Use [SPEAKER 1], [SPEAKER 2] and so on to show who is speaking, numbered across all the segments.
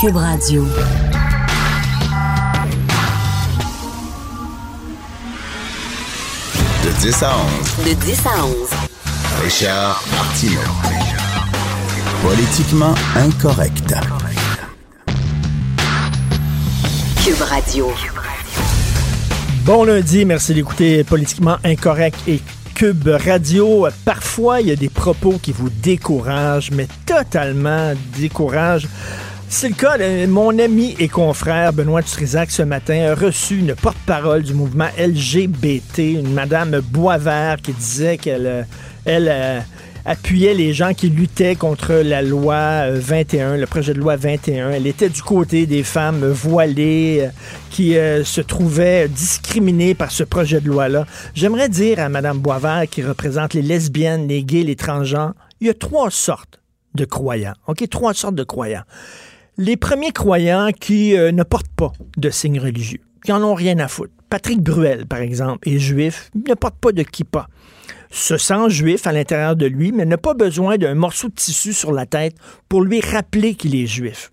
[SPEAKER 1] Cube Radio.
[SPEAKER 2] De 10 à 11.
[SPEAKER 1] De 10 à 11.
[SPEAKER 2] Richard Martineau. Politiquement incorrect.
[SPEAKER 1] Cube Radio.
[SPEAKER 3] Bon lundi, merci d'écouter Politiquement Incorrect et Cube Radio. Parfois, il y a des propos qui vous découragent, mais totalement découragent. C'est le cas mon ami et confrère Benoît Trisac ce matin a reçu une porte-parole du mouvement LGBT, une madame Boisvert qui disait qu'elle euh, elle, euh, appuyait les gens qui luttaient contre la loi 21, euh, le projet de loi 21. Elle était du côté des femmes voilées qui se trouvaient discriminées par ce projet de loi-là. J'aimerais dire à madame Boisvert qui représente les lesbiennes, les gays, les transgenres, il y a trois sortes de croyants. OK, trois sortes de croyants les premiers croyants qui euh, ne portent pas de signes religieux, qui en ont rien à foutre. Patrick Bruel, par exemple, est juif, ne porte pas de kippa. Se sent juif à l'intérieur de lui, mais n'a pas besoin d'un morceau de tissu sur la tête pour lui rappeler qu'il est juif.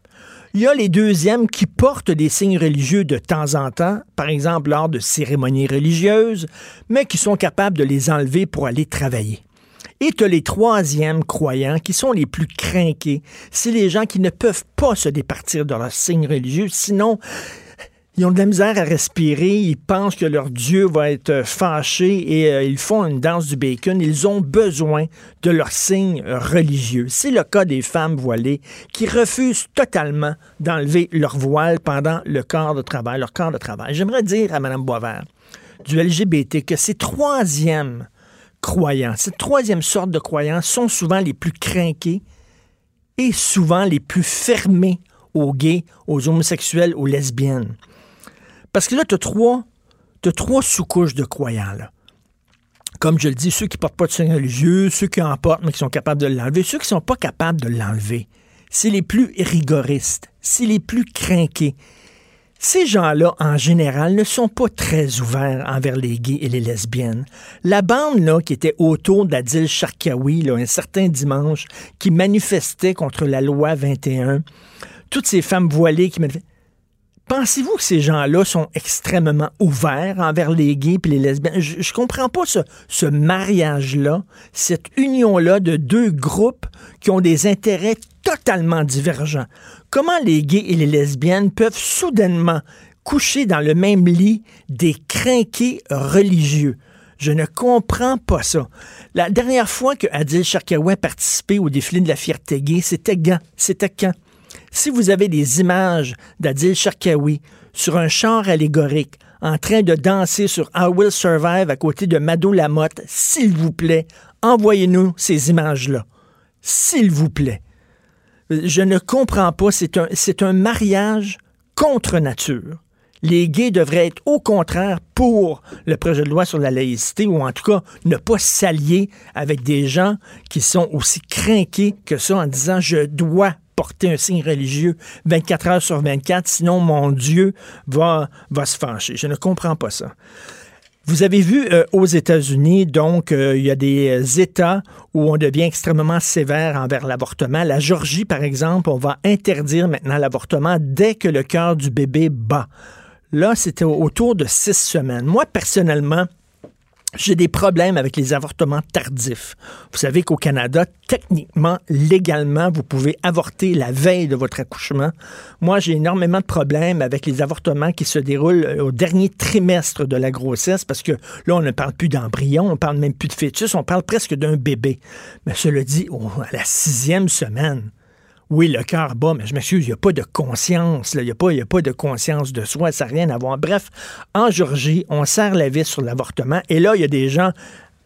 [SPEAKER 3] Il y a les deuxièmes qui portent des signes religieux de temps en temps, par exemple lors de cérémonies religieuses, mais qui sont capables de les enlever pour aller travailler. Et tu les troisièmes croyants qui sont les plus crainqués. C'est les gens qui ne peuvent pas se départir de leur signe religieux, sinon ils ont de la misère à respirer, ils pensent que leur Dieu va être fâché et euh, ils font une danse du bacon. Ils ont besoin de leur signe religieux. C'est le cas des femmes voilées qui refusent totalement d'enlever leur voile pendant le corps de travail, leur corps de travail. J'aimerais dire à Mme Boisvert du LGBT que ces troisièmes croyants. Cette troisième sorte de croyants sont souvent les plus crainqués et souvent les plus fermés aux gays, aux homosexuels, aux lesbiennes. Parce que là, tu as trois, trois sous-couches de croyants. Comme je le dis, ceux qui ne portent pas de signe religieux, ceux qui en portent mais qui sont capables de l'enlever, ceux qui ne sont pas capables de l'enlever. C'est les plus rigoristes, c'est les plus crainqués, ces gens-là, en général, ne sont pas très ouverts envers les gays et les lesbiennes. La bande là, qui était autour d'Adil Sharkawi là, un certain dimanche, qui manifestait contre la loi 21, toutes ces femmes voilées qui manifestaient, Pensez-vous que ces gens-là sont extrêmement ouverts envers les gays et les lesbiennes? Je, ne comprends pas ce, mariage-là, cette union-là de deux groupes qui ont des intérêts totalement divergents. Comment les gays et les lesbiennes peuvent soudainement coucher dans le même lit des crinqués religieux? Je ne comprends pas ça. La dernière fois que Adil Sharkawa participé au défilé de la fierté gay, c'était quand? C'était quand? Si vous avez des images d'Adil Sharkawi sur un char allégorique en train de danser sur I Will Survive à côté de Mado Lamotte, s'il vous plaît, envoyez-nous ces images-là. S'il vous plaît. Je ne comprends pas. C'est un, mariage contre nature. Les gays devraient être au contraire pour le projet de loi sur la laïcité ou en tout cas ne pas s'allier avec des gens qui sont aussi crainqués que ça en disant je dois porter un signe religieux 24 heures sur 24, sinon mon Dieu va, va se fâcher. Je ne comprends pas ça. Vous avez vu euh, aux États-Unis, donc, euh, il y a des États où on devient extrêmement sévère envers l'avortement. La Georgie, par exemple, on va interdire maintenant l'avortement dès que le cœur du bébé bat. Là, c'était autour de six semaines. Moi, personnellement, j'ai des problèmes avec les avortements tardifs. Vous savez qu'au Canada, techniquement, légalement, vous pouvez avorter la veille de votre accouchement. Moi, j'ai énormément de problèmes avec les avortements qui se déroulent euh, au dernier trimestre de la grossesse parce que là, on ne parle plus d'embryon, on parle même plus de fœtus, on parle presque d'un bébé. Mais cela dit, à la sixième semaine, oui, le cœur bat, mais je m'excuse, il n'y a pas de conscience, il n'y a, pas, de conscience de soi, ça n'a rien à voir. Bref, en Georgie, on serre la vis sur l'avortement, et là, il y a des gens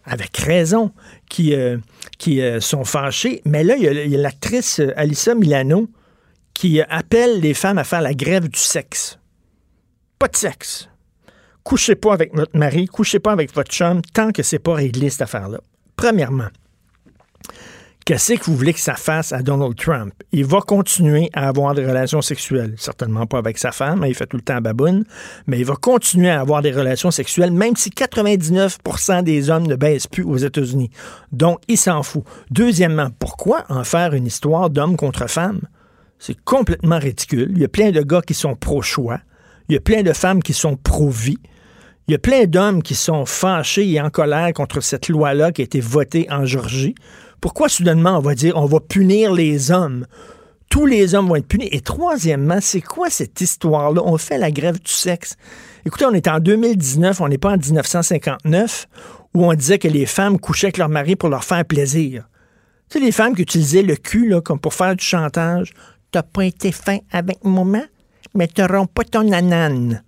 [SPEAKER 3] avec raison, qui, euh, euh, sont fâchés. Mais là, il y a, l'actrice euh, Alissa Milano qui appelle les femmes à faire la grève du sexe. Pas de sexe. Couchez pas avec votre mari, couchez pas avec votre chum tant que c'est pas réglé cette affaire-là. Premièrement, Qu'est-ce que vous voulez que ça fasse à Donald Trump? Il va continuer à avoir des relations sexuelles. Certainement pas avec sa femme, hein, il fait tout le temps baboune, mais il va continuer à avoir des relations sexuelles, même si 99% des hommes ne baissent plus aux États-Unis. Donc, il s'en fout. Deuxièmement, pourquoi en faire une histoire d'homme contre femme? C'est complètement ridicule. Il y a plein de gars qui sont pro-choix. Il y a plein de femmes qui sont pro-vie. Il y a plein d'hommes qui sont fâchés et en colère contre cette loi-là qui a été votée en Georgie. Pourquoi soudainement on va dire on va punir les hommes? Tous les hommes vont être punis. Et troisièmement, c'est quoi cette histoire-là? On fait la grève du sexe. Écoutez, on est en 2019, on n'est pas en 1959, où on disait que les femmes couchaient avec leur mari pour leur faire plaisir. Tu sais, les femmes qui utilisaient le cul comme pour faire du chantage. T'as pas été fin avec maman, mais t'auras pas ton anane.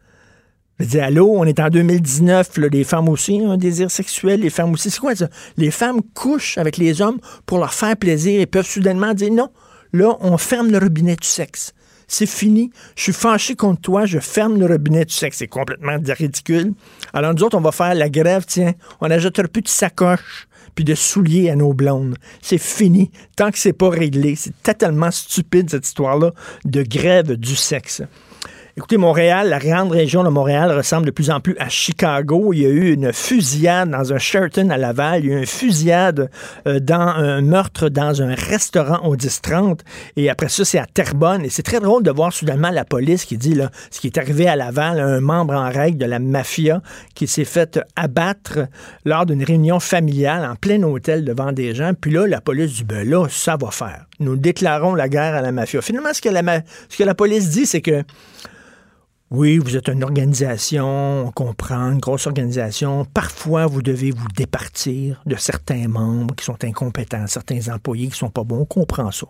[SPEAKER 3] Je dis, allô, on est en 2019, là, les femmes aussi ont un désir sexuel, les femmes aussi. C'est quoi ça? Les femmes couchent avec les hommes pour leur faire plaisir et peuvent soudainement dire non, là, on ferme le robinet du sexe. C'est fini. Je suis fâché contre toi, je ferme le robinet du sexe. C'est complètement ridicule. Alors, nous autres, on va faire la grève, tiens, on n'ajoutera plus de sacoches puis de souliers à nos blondes. C'est fini. Tant que c'est pas réglé. C'est totalement stupide, cette histoire-là de grève du sexe. Écoutez, Montréal, la grande région de Montréal ressemble de plus en plus à Chicago. Il y a eu une fusillade dans un Sheraton à Laval. Il y a eu une fusillade euh, dans un meurtre dans un restaurant au 10-30. Et après ça, c'est à Terrebonne. Et c'est très drôle de voir soudainement la police qui dit là, ce qui est arrivé à Laval, un membre en règle de la mafia qui s'est fait abattre lors d'une réunion familiale en plein hôtel devant des gens. Puis là, la police dit, ben là, ça va faire. Nous déclarons la guerre à la mafia. Finalement, ce que la, ce que la police dit, c'est que oui, vous êtes une organisation, on comprend, une grosse organisation. Parfois, vous devez vous départir de certains membres qui sont incompétents, certains employés qui sont pas bons. On comprend ça.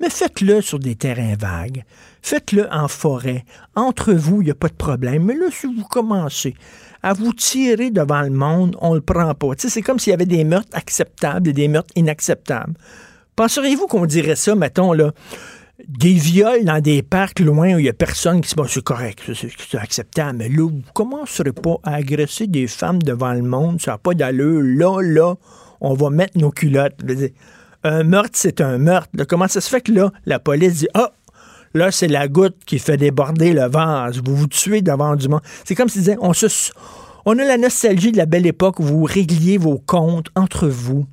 [SPEAKER 3] Mais faites-le sur des terrains vagues. Faites-le en forêt. Entre vous, il n'y a pas de problème. Mais là, si vous commencez à vous tirer devant le monde, on le prend pas. c'est comme s'il y avait des meurtres acceptables et des meurtres inacceptables. Penseriez-vous qu'on dirait ça, mettons, là? Des viols dans des parcs loin où il n'y a personne qui se dit c'est correct, c'est acceptable. Mais là, vous commencerez pas à agresser des femmes devant le monde, ça n'a pas d'allure. Là, là, on va mettre nos culottes. Un meurtre, c'est un meurtre. comment ça se fait que là, la police dit Ah, là, c'est la goutte qui fait déborder le vase. Vous vous tuez devant du monde. C'est comme si on se. On a la nostalgie de la belle époque où vous régliez vos comptes entre vous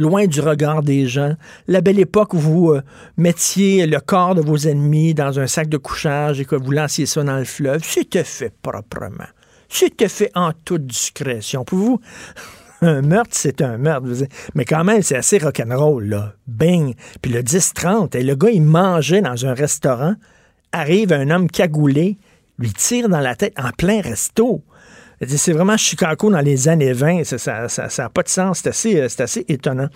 [SPEAKER 3] loin du regard des gens. La belle époque où vous euh, mettiez le corps de vos ennemis dans un sac de couchage et que vous lanciez ça dans le fleuve, c'était fait proprement. C'était fait en toute discrétion. Pour vous, un meurtre, c'est un meurtre. Mais quand même, c'est assez rock'n'roll, là. Bing. Puis le 10-30, et le gars, il mangeait dans un restaurant. Arrive un homme cagoulé, lui tire dans la tête en plein resto. C'est vraiment Chicago dans les années 20. Ça n'a pas de sens. C'est assez, euh, assez étonnant.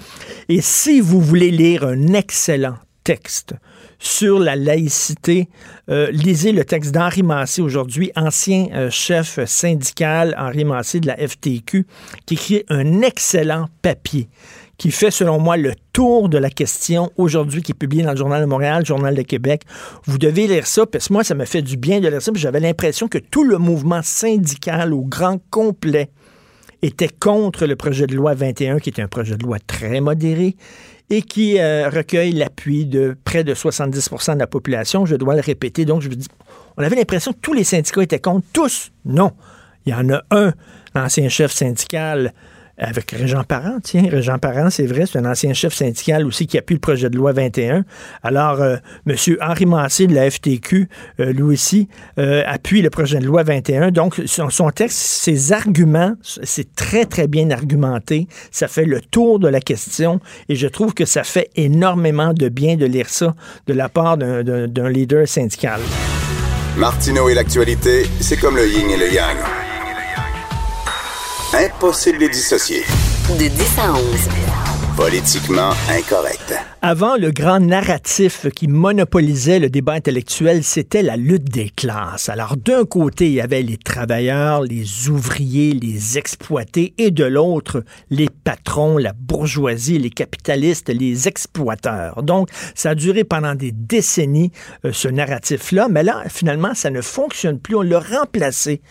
[SPEAKER 3] Et si vous voulez lire un excellent texte sur la laïcité. Euh, lisez le texte d'Henri Massé aujourd'hui, ancien euh, chef syndical Henri Massé de la FTQ, qui écrit un excellent papier qui fait, selon moi, le tour de la question aujourd'hui, qui est publié dans le Journal de Montréal, Journal de Québec. Vous devez lire ça, parce que moi, ça me fait du bien de lire ça, j'avais l'impression que tout le mouvement syndical au grand complet était contre le projet de loi 21, qui est un projet de loi très modéré et qui euh, recueille l'appui de près de 70% de la population. Je dois le répéter. Donc, je vous dis, on avait l'impression que tous les syndicats étaient contre. Tous, non. Il y en a un, l'ancien chef syndical avec Régent Parent, tiens, Régent Parent, c'est vrai, c'est un ancien chef syndical aussi qui appuie le projet de loi 21. Alors, euh, M. Henri Massé de la FTQ, euh, lui aussi, euh, appuie le projet de loi 21. Donc, son texte, ses arguments, c'est très, très bien argumenté. Ça fait le tour de la question et je trouve que ça fait énormément de bien de lire ça de la part d'un leader syndical.
[SPEAKER 2] Martineau et l'actualité, c'est comme le yin et le yang. Impossible de dissocier.
[SPEAKER 1] De 10 à 11.
[SPEAKER 2] Politiquement incorrect.
[SPEAKER 3] Avant, le grand narratif qui monopolisait le débat intellectuel, c'était la lutte des classes. Alors, d'un côté, il y avait les travailleurs, les ouvriers, les exploités, et de l'autre, les patrons, la bourgeoisie, les capitalistes, les exploiteurs. Donc, ça a duré pendant des décennies, euh, ce narratif-là, mais là, finalement, ça ne fonctionne plus. On l'a remplacé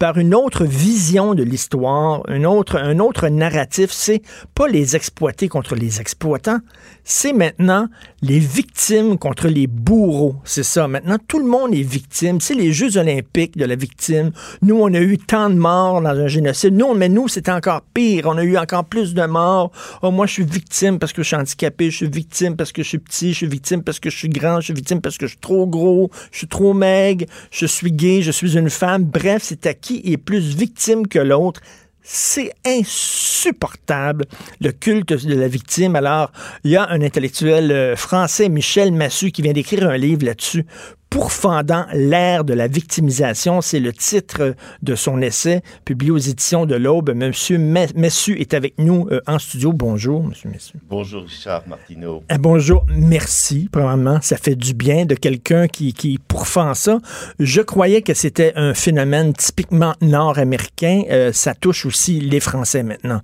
[SPEAKER 3] par une autre vision de l'histoire, un autre, un autre narratif. C'est pas les exploités contre les exploitants, c'est maintenant les victimes contre les bourreaux. C'est ça. Maintenant, tout le monde est victime. C'est les Jeux olympiques de la victime. Nous, on a eu tant de morts dans un génocide. Nous, mais nous, c'était encore pire. On a eu encore plus de morts. Oh, moi, je suis victime parce que je suis handicapé. Je suis victime parce que je suis petit. Je suis victime parce que je suis grand. Je suis victime parce que je suis trop gros. Je suis trop maigre. Je suis gay. Je suis une femme. Bref, c'est à est plus victime que l'autre. C'est insupportable, le culte de la victime. Alors, il y a un intellectuel euh, français, Michel Massu, qui vient d'écrire un livre là-dessus pourfendant l'ère de la victimisation. C'est le titre de son essai publié aux éditions de l'Aube. Monsieur Messu est avec nous euh, en studio. Bonjour, Monsieur Messu.
[SPEAKER 4] Bonjour, Richard Martineau.
[SPEAKER 3] Eh, bonjour. Merci, probablement. Ça fait du bien de quelqu'un qui, qui pourfend ça. Je croyais que c'était un phénomène typiquement nord-américain. Euh, ça touche aussi les Français maintenant.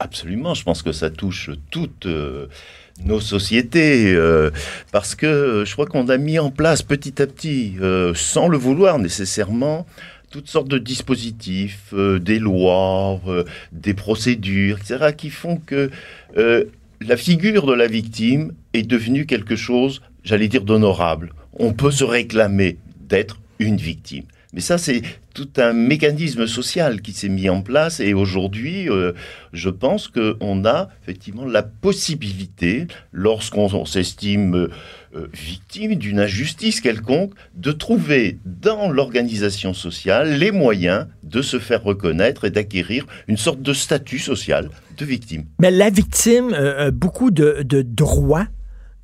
[SPEAKER 4] Absolument. Je pense que ça touche toutes... Euh, nos sociétés, euh, parce que je crois qu'on a mis en place petit à petit, euh, sans le vouloir nécessairement, toutes sortes de dispositifs, euh, des lois, des procédures, etc., qui font que la figure de la victime est devenue quelque chose, j'allais dire, d'honorable. On peut se réclamer d'être une victime. Mais ça, c'est tout un mécanisme social qui s'est mis en place et aujourd'hui, euh, je pense qu'on a effectivement la possibilité, lorsqu'on s'estime euh, victime d'une injustice quelconque, de trouver dans l'organisation sociale les moyens de se faire reconnaître et d'acquérir une sorte de statut social de victime.
[SPEAKER 3] Mais la victime a beaucoup de, de droits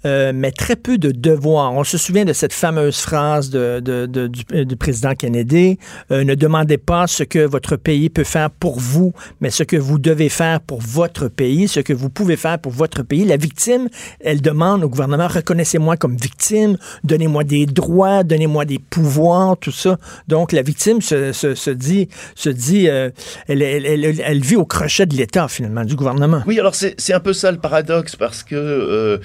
[SPEAKER 3] euh, mais très peu de devoirs. On se souvient de cette fameuse phrase de, du, président Kennedy, euh, ne demandez pas ce que votre pays peut faire pour vous, mais ce que vous devez faire pour votre pays, ce que vous pouvez faire pour votre pays. La victime, elle demande au gouvernement, reconnaissez-moi comme victime, donnez-moi des droits, donnez-moi des pouvoirs, tout ça. Donc la victime se, se, dit, se dit euh, elle, elle, elle, vit au crochet de l'État, finalement, du gouvernement.
[SPEAKER 4] Oui, alors c'est un peu ça le paradoxe, parce que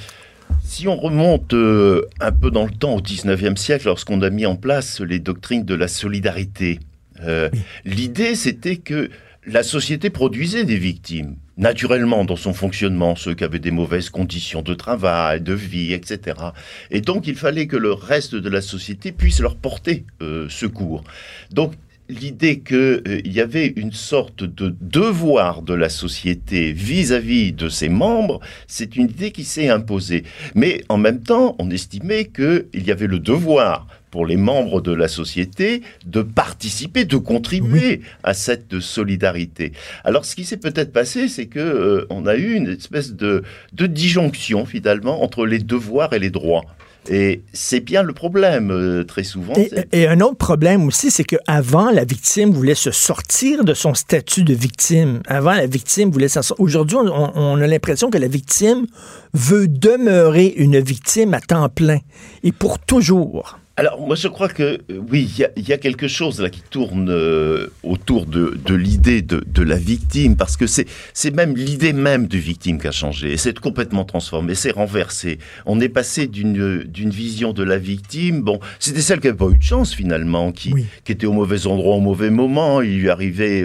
[SPEAKER 4] si on remonte euh, un peu dans le temps, au 19e siècle, lorsqu'on a mis en place les doctrines de la solidarité, euh, l'idée c'était que la société produisait des victimes, naturellement dans son fonctionnement, ceux qui avaient des mauvaises conditions de travail, de vie, etc. Et donc il fallait que le reste de la société puisse leur porter euh, secours. Donc l'idée qu'il euh, y avait une sorte de devoir de la société vis-à-vis de ses membres, c'est une idée qui s'est imposée. Mais en même temps, on estimait qu'il y avait le devoir pour les membres de la société de participer, de contribuer à cette solidarité. Alors, ce qui s'est peut-être passé, c'est que euh, on a eu une espèce de, de disjonction finalement entre les devoirs et les droits. Et c'est bien le problème, euh, très souvent.
[SPEAKER 3] Et, un autre problème aussi, c'est qu'avant, la victime voulait se sortir de son statut de victime. Avant, la victime voulait s'en sortir. Aujourd'hui, on a l'impression que la victime veut demeurer une victime à temps plein et pour toujours.
[SPEAKER 4] Alors, moi, je crois que euh, oui, il y, a quelque chose là qui tourne euh, autour de, l'idée de, la victime, parce que c'est même l'idée même de victime qui a changé. Et c'est complètement transformé, c'est renversé. On est passé d'une vision de la victime. Bon, c'était celle qui n'avait pas eu de chance finalement, qui, qui était au mauvais endroit au mauvais moment. Il lui arrivait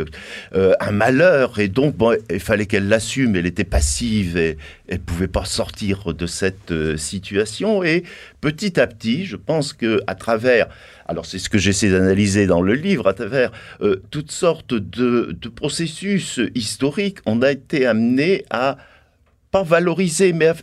[SPEAKER 4] euh, un malheur, et donc bon, il fallait qu'elle l'assume. Elle était passive et elle pouvait pas sortir de cette situation. Et petit à petit, je pense que à travers, alors c'est ce que j'essaie d'analyser dans le livre, à travers euh, toutes sortes de, processus historiques, on a été amené à pas valoriser, mais à,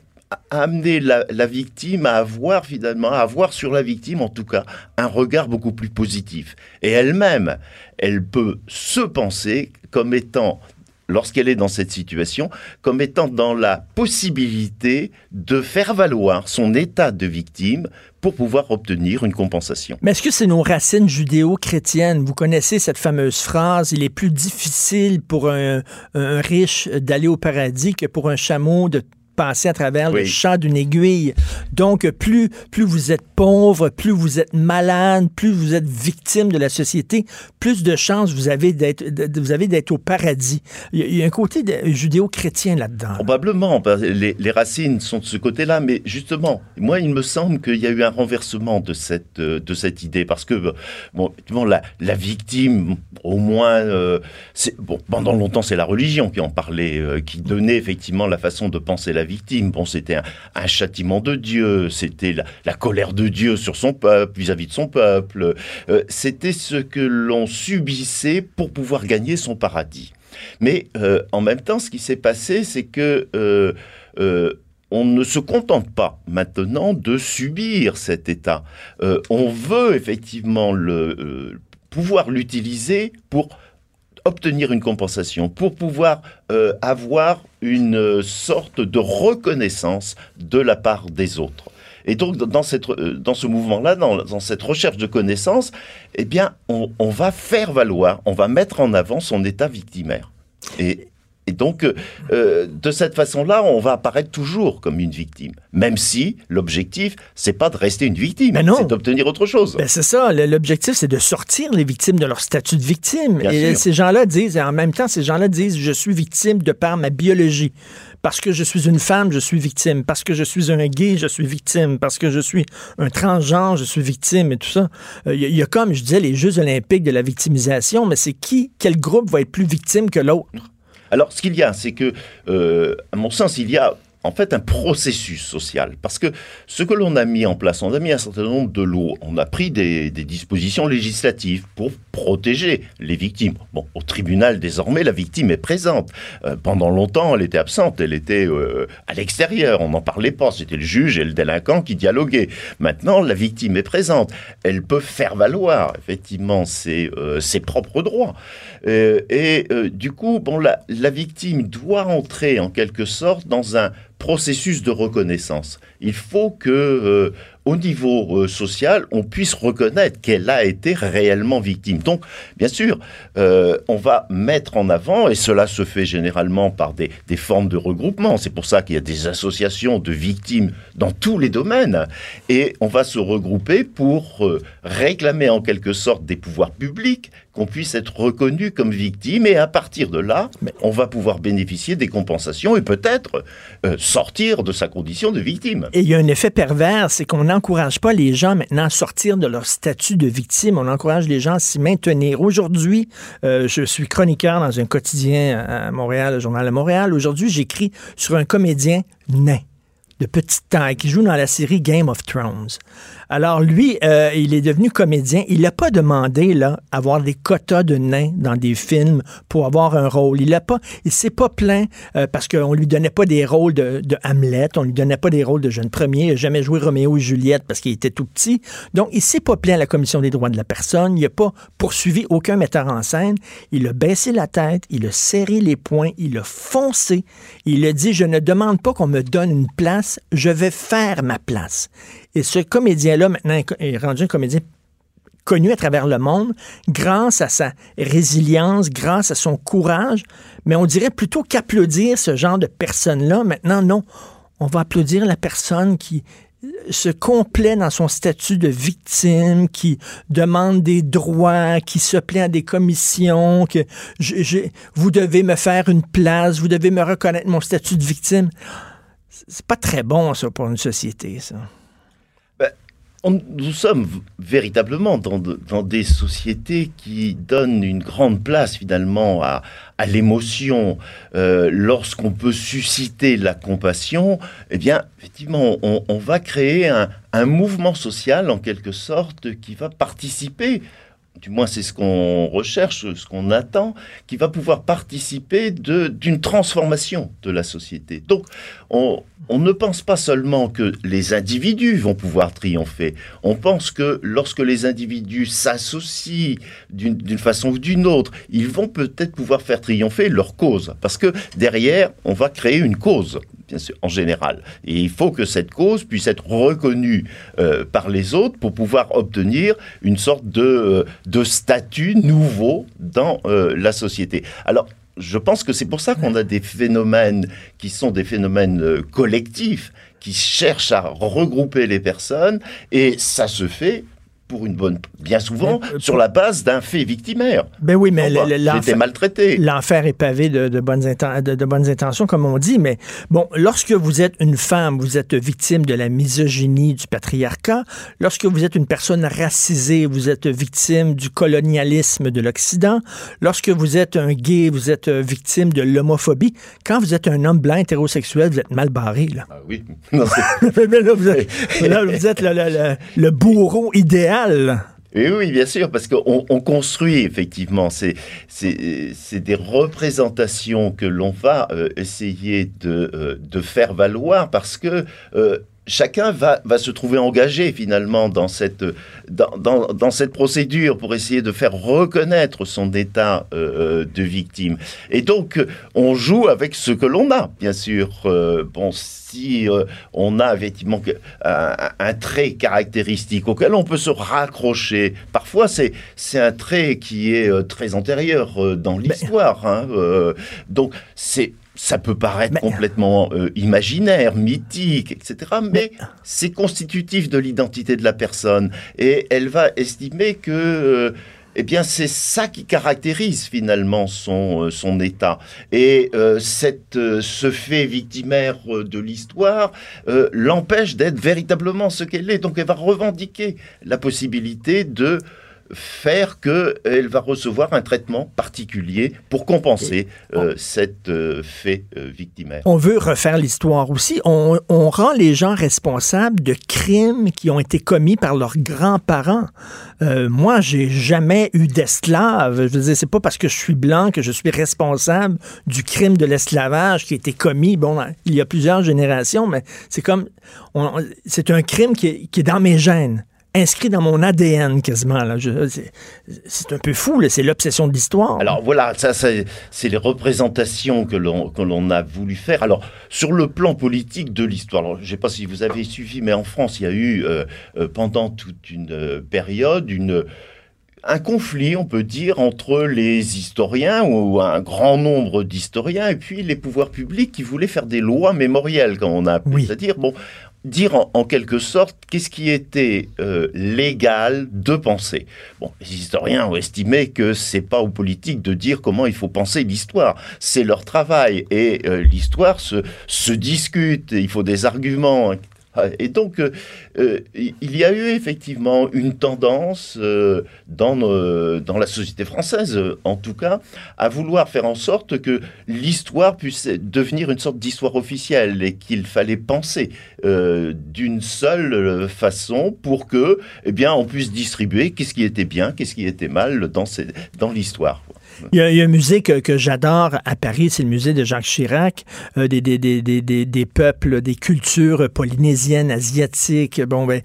[SPEAKER 4] amener la, victime à avoir finalement, à avoir sur la victime en tout cas un regard beaucoup plus positif. Et elle-même, elle peut se penser comme étant lorsqu'elle est dans cette situation, comme étant dans la possibilité de faire valoir son état de victime pour pouvoir obtenir une compensation.
[SPEAKER 3] Mais est-ce que c'est nos racines judéo-chrétiennes? Vous connaissez cette fameuse phrase, il est plus difficile pour un, riche d'aller au paradis que pour un chameau de passer à travers le champ d'une aiguille. Donc, plus, plus vous êtes pauvre, plus vous êtes malade, plus vous êtes victime de la société, plus de chances vous avez d'être, vous avez d'être au paradis. Il y a, un côté judéo-chrétien là-dedans.
[SPEAKER 4] Probablement, les, les racines sont de ce côté-là, mais justement, moi, il me semble qu'il y a eu un renversement de cette, euh, de cette idée, parce que, euh, bon, effectivement, la, la victime, au moins, euh, bon, pendant longtemps, c'est la religion qui en parlait, euh, qui donnait effectivement la façon de penser la Bon, c'était un, châtiment de Dieu, c'était la, colère de Dieu sur son peuple, vis-à-vis de son peuple, Euh, c'était ce que l'on subissait pour pouvoir gagner son paradis. Mais euh, en même temps, ce qui s'est passé, c'est que euh, on ne se contente pas maintenant de subir cet état. On veut effectivement le, pouvoir l'utiliser pour obtenir une compensation, pour pouvoir euh, avoir une euh, sorte de reconnaissance de la part des autres. Et donc, dans, cette, euh, dans ce mouvement-là, dans, cette recherche de connaissances, eh bien, on, on va faire valoir, on va mettre en avant son état victimaire. Et, et donc, euh, euh, de cette façon-là, on va apparaître toujours comme une victime, même si l'objectif, c'est pas de rester une victime, c'est d'obtenir autre chose.
[SPEAKER 3] Ben, c'est ça. L'objectif, c'est de sortir les victimes de leur statut de victime.
[SPEAKER 4] Bien
[SPEAKER 3] et
[SPEAKER 4] sûr.
[SPEAKER 3] ces gens-là disent, et en même temps, ces gens-là disent, je suis victime de par ma biologie. Parce que je suis une femme, je suis victime. Parce que je suis un gay, je suis victime. Parce que je suis un transgenre, je suis victime et tout ça. Euh, Il y, il y a comme, je disais, les Jeux olympiques de la victimisation, mais c'est qui, quel groupe va être plus victime que l'autre?
[SPEAKER 4] Alors, ce qu'il y a, c'est que, euh, à mon sens, il y a en fait un processus social. Parce que ce que l'on a mis en place, on a mis un certain nombre de lois, on a pris des, dispositions législatives pour protéger les victimes. Bon, au tribunal, désormais, la victime est présente. Euh, pendant longtemps, elle était absente, elle était euh, à l'extérieur, on n'en parlait pas, c'était le juge et le délinquant qui dialoguaient. Maintenant, la victime est présente, elle peut faire valoir, effectivement, ses, euh, propres droits. Et du coup, bon, la, la victime doit entrer en quelque sorte dans un processus de reconnaissance. Il faut que, euh, au niveau euh, social, on puisse reconnaître qu'elle a été réellement victime. Donc, bien sûr, euh, on va mettre en avant, et cela se fait généralement par des, des formes de regroupement. C'est pour ça qu'il y a des associations de victimes dans tous les domaines, et on va se regrouper pour réclamer en quelque sorte des pouvoirs publics qu'on puisse être reconnu comme victime, et à partir de là, on va pouvoir bénéficier des compensations et peut-être sortir de sa condition de victime.
[SPEAKER 3] Et il y a un effet pervers, c'est qu'on n'encourage pas les gens maintenant à sortir de leur statut de victime, on encourage les gens à s'y maintenir. Aujourd'hui, euh, je suis chroniqueur dans un quotidien à Montréal, le Journal de Montréal. Aujourd'hui, j'écris sur un comédien nain de petite taille qui joue dans la série Game of Thrones. Alors lui, euh, il est devenu comédien. Il n'a pas demandé là avoir des quotas de nains dans des films pour avoir un rôle. Il a pas, il s'est pas plaint euh, parce qu'on lui donnait pas des rôles de, de Hamlet, on lui donnait pas des rôles de jeune premier. Il n'a jamais joué Roméo et Juliette parce qu'il était tout petit. Donc il s'est pas plaint à la commission des droits de la personne. Il n'a pas poursuivi aucun metteur en scène. Il a baissé la tête, il a serré les poings, il a foncé. Il a dit je ne demande pas qu'on me donne une place, je vais faire ma place. Et ce comédien-là, maintenant, est rendu un comédien connu à travers le monde grâce à sa résilience, grâce à son courage. Mais on dirait plutôt qu'applaudir ce genre de personne-là. Maintenant, non. On va applaudir la personne qui se complaît dans son statut de victime, qui demande des droits, qui se plaint à des commissions, que vous devez me faire une place, vous devez me reconnaître mon statut de victime. C'est pas très bon, ça, pour une société, ça.
[SPEAKER 4] Nous sommes véritablement dans, de- dans des sociétés qui donnent une grande place finalement à, l'émotion. Euh, Lorsqu'on peut susciter la compassion, eh bien, effectivement, on, va créer un, un mouvement social en quelque sorte qui va participer. Du moins, c'est ce qu'on recherche, ce qu'on attend, qui va pouvoir participer d'une transformation de la société. Donc, on, on ne pense pas seulement que les individus vont pouvoir triompher. On pense que lorsque les individus s'associent d'une façon ou d'une autre, ils vont peut-être pouvoir faire triompher leur cause. Parce que derrière, on va créer une cause, bien sûr, en général. Et il faut que cette cause puisse être reconnue euh, par les autres pour pouvoir obtenir une sorte de, euh, statut nouveau dans euh, la société. Alors, je pense que c'est pour ça qu'on a des phénomènes qui sont des phénomènes euh, collectifs, qui cherchent à regrouper les personnes, et ça se fait pour une bonne, bien souvent,
[SPEAKER 3] Mais, euh,
[SPEAKER 4] sur la base d'un fait victimaire.
[SPEAKER 3] Ben oui, mais
[SPEAKER 4] Oh,
[SPEAKER 3] l'enfer-
[SPEAKER 4] été maltraité.
[SPEAKER 3] L'enfer est pavé de, de bonnes inten- de, de bonnes intentions, comme on dit, mais bon, lorsque vous êtes une femme, vous êtes victime de la misogynie, du patriarcat. Lorsque vous êtes une personne racisée, vous êtes victime du colonialisme de l'Occident. Lorsque vous êtes un gay, vous êtes euh, victime de l'homophobie. Quand vous êtes un homme blanc hétérosexuel, vous êtes mal barré, là.
[SPEAKER 4] Ah oui. Non,
[SPEAKER 3] là, vous êtes, là, vous êtes le, le- le- le bourreau idéal.
[SPEAKER 4] Oui, bien sûr, parce qu'on on construit effectivement, c'est c'est c'est des représentations que l'on va euh, essayer de, euh, de faire valoir parce que euh, chacun va, va se trouver engagé finalement dans cette, dans, dans, dans cette procédure pour essayer de faire reconnaître son état euh, de victime. Et donc, euh, on joue avec ce que l'on a, bien sûr. Euh, bon, si euh, on a effectivement un, un trait caractéristique auquel on peut se raccrocher, parfois c'est c'est un trait qui est euh, très antérieur euh, dans l'histoire. hein, euh, donc, c'est ça peut paraître
[SPEAKER 3] Mais-
[SPEAKER 4] complètement euh, imaginaire, mythique, etc. Mais c'est constitutif de l'identité de la personne. Et elle va estimer que, euh, eh bien, c'est ça qui caractérise finalement son, euh, son état. Et euh, cette, euh, ce fait victimaire de l'histoire l'empêche d'être véritablement ce qu'elle est. Donc elle va revendiquer la possibilité de faire qu'elle va recevoir un traitement particulier pour compenser euh, cet euh, fait euh, victimaire.
[SPEAKER 3] On veut refaire l'histoire aussi. On, on rend les gens responsables de crimes qui ont été commis par leurs grands-parents. Euh, moi, j'ai jamais eu d'esclave. Je veux dire, c'est pas parce que je suis blanc que je suis responsable du crime de l'esclavage qui a été commis, bon, il y a plusieurs générations, mais c'est comme, c'est un crime qui est, qui est dans mes gènes inscrit dans mon ADN quasiment. Là. Je- c'est, c'est un peu fou, c'est l'obsession de l'histoire.
[SPEAKER 4] Alors voilà, ça, c'est les représentations que l'on que l'on a voulu faire. Alors sur le plan politique de l'histoire, je ne sais pas si vous avez suivi, mais en France, il y a eu euh, euh, pendant toute une euh, période une un conflit, on peut dire, entre les historiens ou un grand nombre d'historiens et puis les pouvoirs publics qui voulaient faire des lois mémorielles, comme on a appelé.
[SPEAKER 3] Oui.
[SPEAKER 4] C'est-à-dire, bon, dire en, en quelque sorte qu'est-ce qui était euh, légal de penser. Bon, les historiens ont estimé que c'est pas aux politiques de dire comment il faut penser l'histoire. C'est leur travail et euh, l'histoire se, se discute. Il faut des arguments. Et donc, euh, euh, il y a eu effectivement une tendance euh, dans, dans la société française, euh, en tout cas, à vouloir faire en sorte que l'histoire puisse devenir une sorte d'histoire officielle et qu'il fallait penser euh, d'une seule façon pour que, eh bien, on puisse distribuer qu'est-ce qui était bien, qu'est-ce qui était mal dans, dans l'histoire.
[SPEAKER 3] Il y, a, un musée que, j'adore à Paris, c'est le musée de Jacques Chirac, euh, des, des, des, des, des, peuples, des cultures polynésiennes, asiatiques. Bon, ben,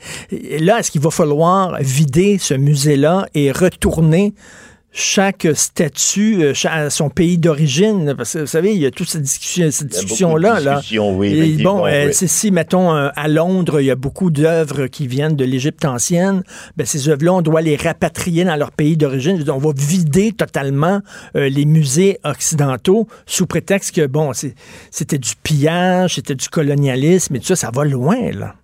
[SPEAKER 3] là, est-ce qu'il va falloir vider ce musée-là et retourner chaque statut euh, à son pays d'origine? Parce que, vous savez, il y a toute cette discussion- cette discussion-là. Là.
[SPEAKER 4] discussions, oui,
[SPEAKER 3] Et bon, euh,
[SPEAKER 4] oui.
[SPEAKER 3] si, mettons, euh, à Londres, il y a beaucoup d'œuvres qui viennent de l'Égypte ancienne, ben, ces œuvres-là, on doit les rapatrier dans leur pays d'origine. On va vider totalement euh, les musées occidentaux sous prétexte que, bon, c'était du pillage, c'était du colonialisme et tout ça, ça va loin, là.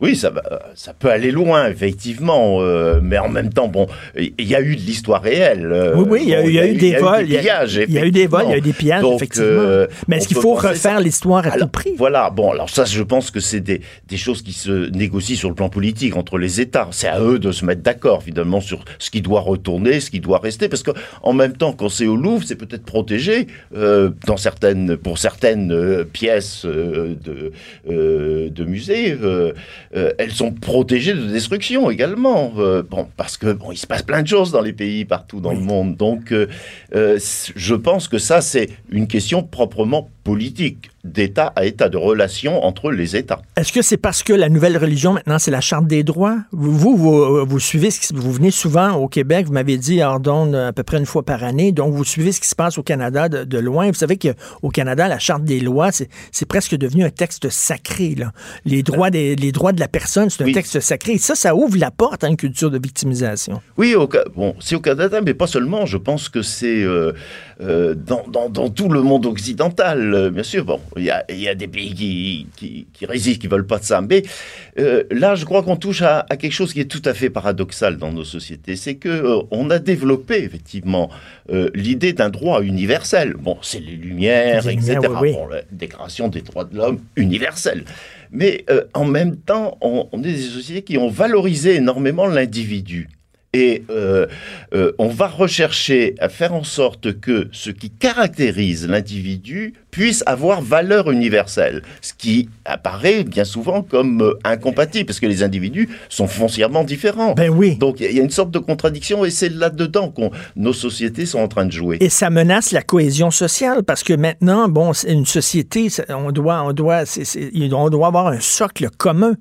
[SPEAKER 4] Oui, ça, ça peut aller loin, effectivement, euh, mais en même temps, bon, il y a eu de l'histoire réelle. euh,
[SPEAKER 3] Oui, oui, il y
[SPEAKER 4] bon,
[SPEAKER 3] il y a eu des vols, il y a-
[SPEAKER 4] pillages,
[SPEAKER 3] il y a eu des vols, il y a eu des pillages,
[SPEAKER 4] Donc,
[SPEAKER 3] effectivement.
[SPEAKER 4] euh,
[SPEAKER 3] Mais est-ce qu'il faut refaire l'histoire à
[SPEAKER 4] Alors,
[SPEAKER 3] tout prix?
[SPEAKER 4] Voilà, bon, alors ça, je pense que c'est des, des choses qui se négocient sur le plan politique entre les États. C'est à eux de se mettre d'accord, finalement, sur ce qui doit retourner, ce qui doit rester, parce que en même temps, quand c'est au Louvre, c'est peut-être protégé euh, dans certaines, pour certaines pièces de, euh, de musées, euh, elles sont protégées de destruction également. Euh, bon, parce que bon, il se passe plein de choses dans les pays partout dans le monde. Donc, euh, je pense que ça, c'est une question proprement politique, d'État à État, de relations entre les États.
[SPEAKER 3] Est-ce que c'est parce que la nouvelle religion, maintenant, c'est la Charte des droits? Vous, vous, vous, vous suivez, ce qui- vous venez souvent au Québec, vous m'avez dit, Ardonne, à peu près une fois par année, donc vous suivez ce qui se passe au Canada de, de loin. Vous savez qu'au Canada, la Charte des lois, c'est presque devenu un texte sacré. Là. Les, droits des, les droits de la personne, c'est un
[SPEAKER 4] Oui.
[SPEAKER 3] texte sacré. Et ça, ça ouvre la porte à une culture de victimisation.
[SPEAKER 4] Oui, au, bon, c'est au Canada, mais pas seulement. Je pense que c'est euh, euh, dans, dans, dans, tout le monde occidental. Euh, bien sûr, bon, il y a, y a, des pays qui, qui, qui, résistent, qui veulent pas de ça, mais euh, là, je crois qu'on touche à, à, quelque chose qui est tout à fait paradoxal dans nos sociétés, c'est que euh, on a développé effectivement l'idée d'un droit universel. Bon, c'est les Lumières, les etc. Lumières, oui, oui. Bon, la Déclaration des droits de l'homme universelle. Mais en même temps, on, on est des sociétés qui ont valorisé énormément l'individu. Et euh, euh, on va rechercher à faire en sorte que ce qui caractérise l'individu puisse avoir valeur universelle, ce qui apparaît bien souvent comme euh, incompatible, parce que les individus sont foncièrement différents.
[SPEAKER 3] Ben oui.
[SPEAKER 4] Donc il y a une sorte de contradiction, et c'est là-dedans que nos sociétés sont en train de jouer.
[SPEAKER 3] Et ça menace la cohésion sociale, parce que maintenant, bon, une société, on doit, on doit, c est, c est, on doit avoir un socle commun.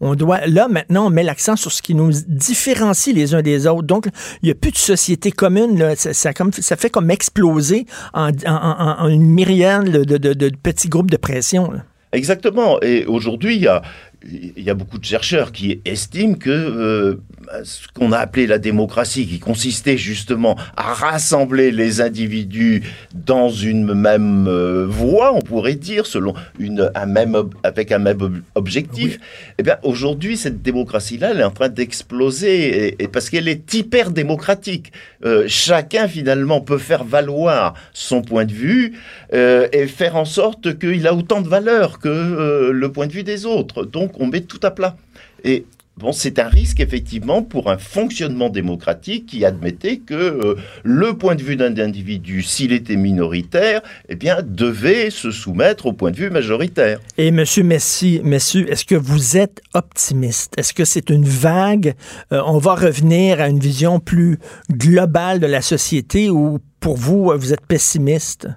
[SPEAKER 3] On doit, là maintenant, on met l'accent sur ce qui nous différencie les uns des autres. Donc, il n'y a plus de société commune. Là. Ça, ça, comme, ça fait comme exploser en, en, en, en une myriade de, petits groupes de pression.
[SPEAKER 4] Exactement. Et aujourd'hui, il y a, il y a beaucoup de chercheurs qui estiment que euh, ce qu'on a appelé la démocratie, qui consistait justement à rassembler les individus dans une même euh, voie, on pourrait dire, selon une, un même, avec un même objectif, oui. eh bien aujourd'hui, cette démocratie-là, elle est en train d'exploser, et, et, parce qu'elle est hyper démocratique. Euh, chacun, finalement, peut faire valoir son point de vue euh, et faire en sorte qu'il a autant de valeur que euh, le point de vue des autres. Donc, on met tout à plat. Et Bon, c'est un risque effectivement pour un fonctionnement démocratique qui admettait que euh, le point de vue d'un individu, s'il était minoritaire, eh bien, devait se soumettre au point de vue majoritaire.
[SPEAKER 3] Et Monsieur Messi, Messi, est-ce que vous êtes optimiste? Est-ce que c'est une vague? Euh, On va revenir à une vision plus globale de la société ou pour vous, vous êtes pessimiste?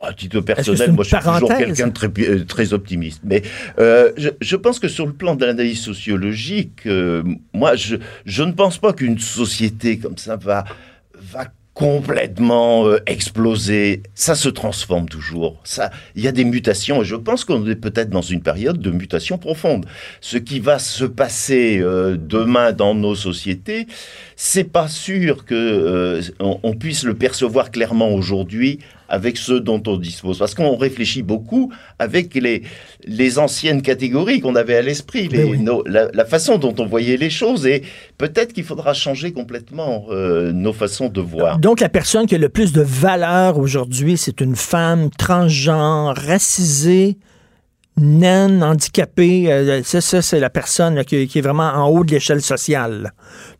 [SPEAKER 4] À titre personnel, moi je suis toujours quelqu'un de très, euh, très, optimiste. Mais euh, je, je, pense que sur le plan de l'analyse sociologique, euh, moi je, je, ne pense pas qu'une société comme ça va, va complètement euh, explosé. Ça se transforme toujours. Ça, il y a des mutations et je pense qu'on est peut-être dans une période de mutation profonde. Ce qui va se passer demain dans nos sociétés, c'est pas sûr que euh, on, on, puisse le percevoir clairement aujourd'hui avec ceux dont on dispose. Parce qu'on réfléchit beaucoup avec les, les anciennes catégories qu'on avait à l'esprit, oui. la, la, façon dont on voyait les choses, et peut-être qu'il faudra changer complètement euh, nos façons de voir.
[SPEAKER 3] Donc la personne qui a le plus de valeur aujourd'hui, c'est une femme transgenre, racisée, naine, handicapée, euh, ça, ça c'est la personne qui, est vraiment en haut de l'échelle sociale.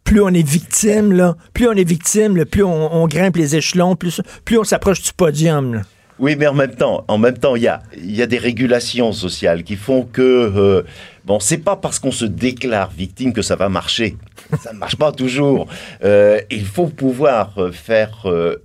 [SPEAKER 3] Plus on est victime, là, plus on est victime, plus on, grimpe les échelons, plus, on s'approche du podium.
[SPEAKER 4] Oui, mais en même temps, en même temps, il y a, y a des régulations sociales qui font que euh, bon, c'est pas parce qu'on se déclare victime que ça va marcher. Ça ne marche pas toujours. Euh, il faut pouvoir faire euh,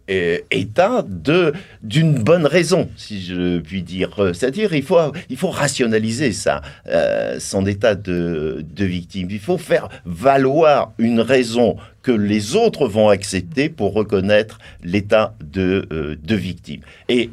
[SPEAKER 4] état de d'une bonne raison, si je puis dire. C'est-à-dire, il faut il faut rationaliser ça, euh, son état de, de victime. Il faut faire valoir une raison que les autres vont accepter pour reconnaître l'état de, euh, de victime. Et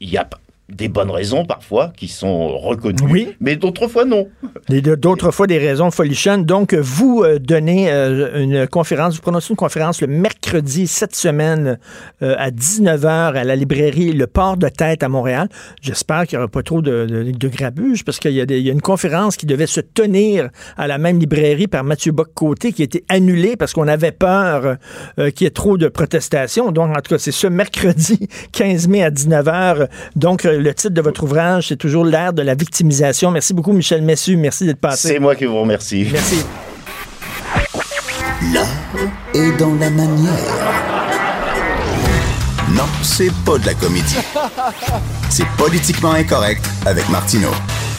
[SPEAKER 4] il y a des bonnes raisons parfois qui sont reconnues,
[SPEAKER 3] oui.
[SPEAKER 4] mais d'autres fois non.
[SPEAKER 3] D'autres fois des raisons folichonnes. Donc, vous euh, donnez euh, une conférence, vous prononcez une conférence le mercredi cette semaine euh, à 19h à la librairie Le Port de Tête à Montréal. J'espère qu'il n'y aura pas trop de, de, de grabuge parce qu'il y, y, a une conférence qui devait se tenir à la même librairie par Mathieu Bock-Côté qui a été annulée parce qu'on avait peur qu'il y ait trop de protestations. Donc, en tout cas, c'est ce mercredi 15 mai à 19h. Donc, le titre de votre ouvrage, c'est toujours l'ère de la victimisation. Merci beaucoup, Michel Messu. Merci d'être passé.
[SPEAKER 4] C'est moi qui vous remercie.
[SPEAKER 3] Merci.
[SPEAKER 5] L'art est dans la manière. Non, c'est pas de la comédie. C'est politiquement incorrect avec Martineau.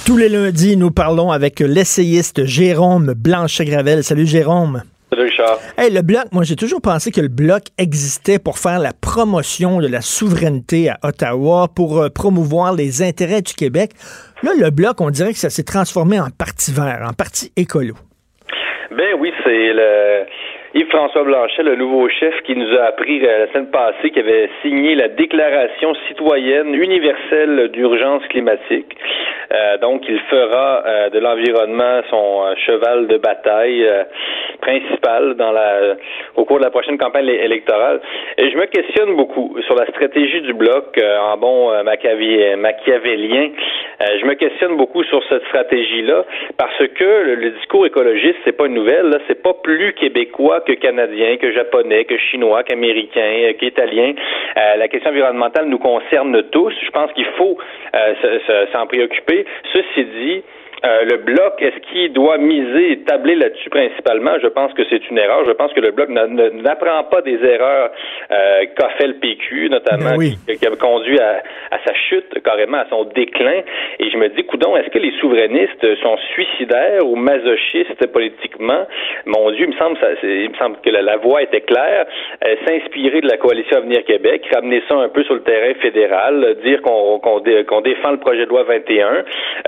[SPEAKER 3] Tous les lundis, nous parlons avec l'essayiste Jérôme Blanchet-Gravel. Salut, Jérôme.
[SPEAKER 6] Salut Richard.
[SPEAKER 3] Hey, le bloc, moi j'ai toujours pensé que le bloc existait pour faire la promotion de la souveraineté à Ottawa, pour euh, promouvoir les intérêts du Québec. Là, le bloc, on dirait que ça s'est transformé en parti vert, en parti écolo.
[SPEAKER 6] Ben oui, c'est le Yves-François Blanchet, le nouveau chef, qui nous a appris la semaine passée qu'il avait signé la Déclaration citoyenne universelle d'urgence climatique. Euh, donc, il fera euh, de l'environnement son euh, cheval de bataille principale dans la, au cours de la prochaine campagne électorale. Et je me questionne beaucoup sur la stratégie du bloc euh, en bon euh, machiavélien. Euh, je me questionne beaucoup sur cette stratégie-là parce que le, discours écologiste, c'est pas une nouvelle. C'est pas plus québécois que canadien, que japonais, que chinois, qu'américain, qu'italien. la question environnementale nous concerne tous. Je pense qu'il faut s'en préoccuper. Ceci dit, euh, le bloc, est-ce qu'il doit miser et tabler là-dessus principalement? Je pense que c'est une erreur. Je pense que le bloc n'apprend pas des erreurs euh, qu'a fait le PQ, notamment,
[SPEAKER 3] ben
[SPEAKER 6] qui, a conduit à, sa chute, carrément à son déclin. Et je me dis, coudon, est-ce que les souverainistes sont suicidaires ou masochistes politiquement? Mon Dieu, il me semble, ça, il me semble que la, voie était claire. Euh, s'inspirer de la coalition Avenir Québec, ramener ça un peu sur le terrain fédéral, dire qu'on défend le projet de loi 21.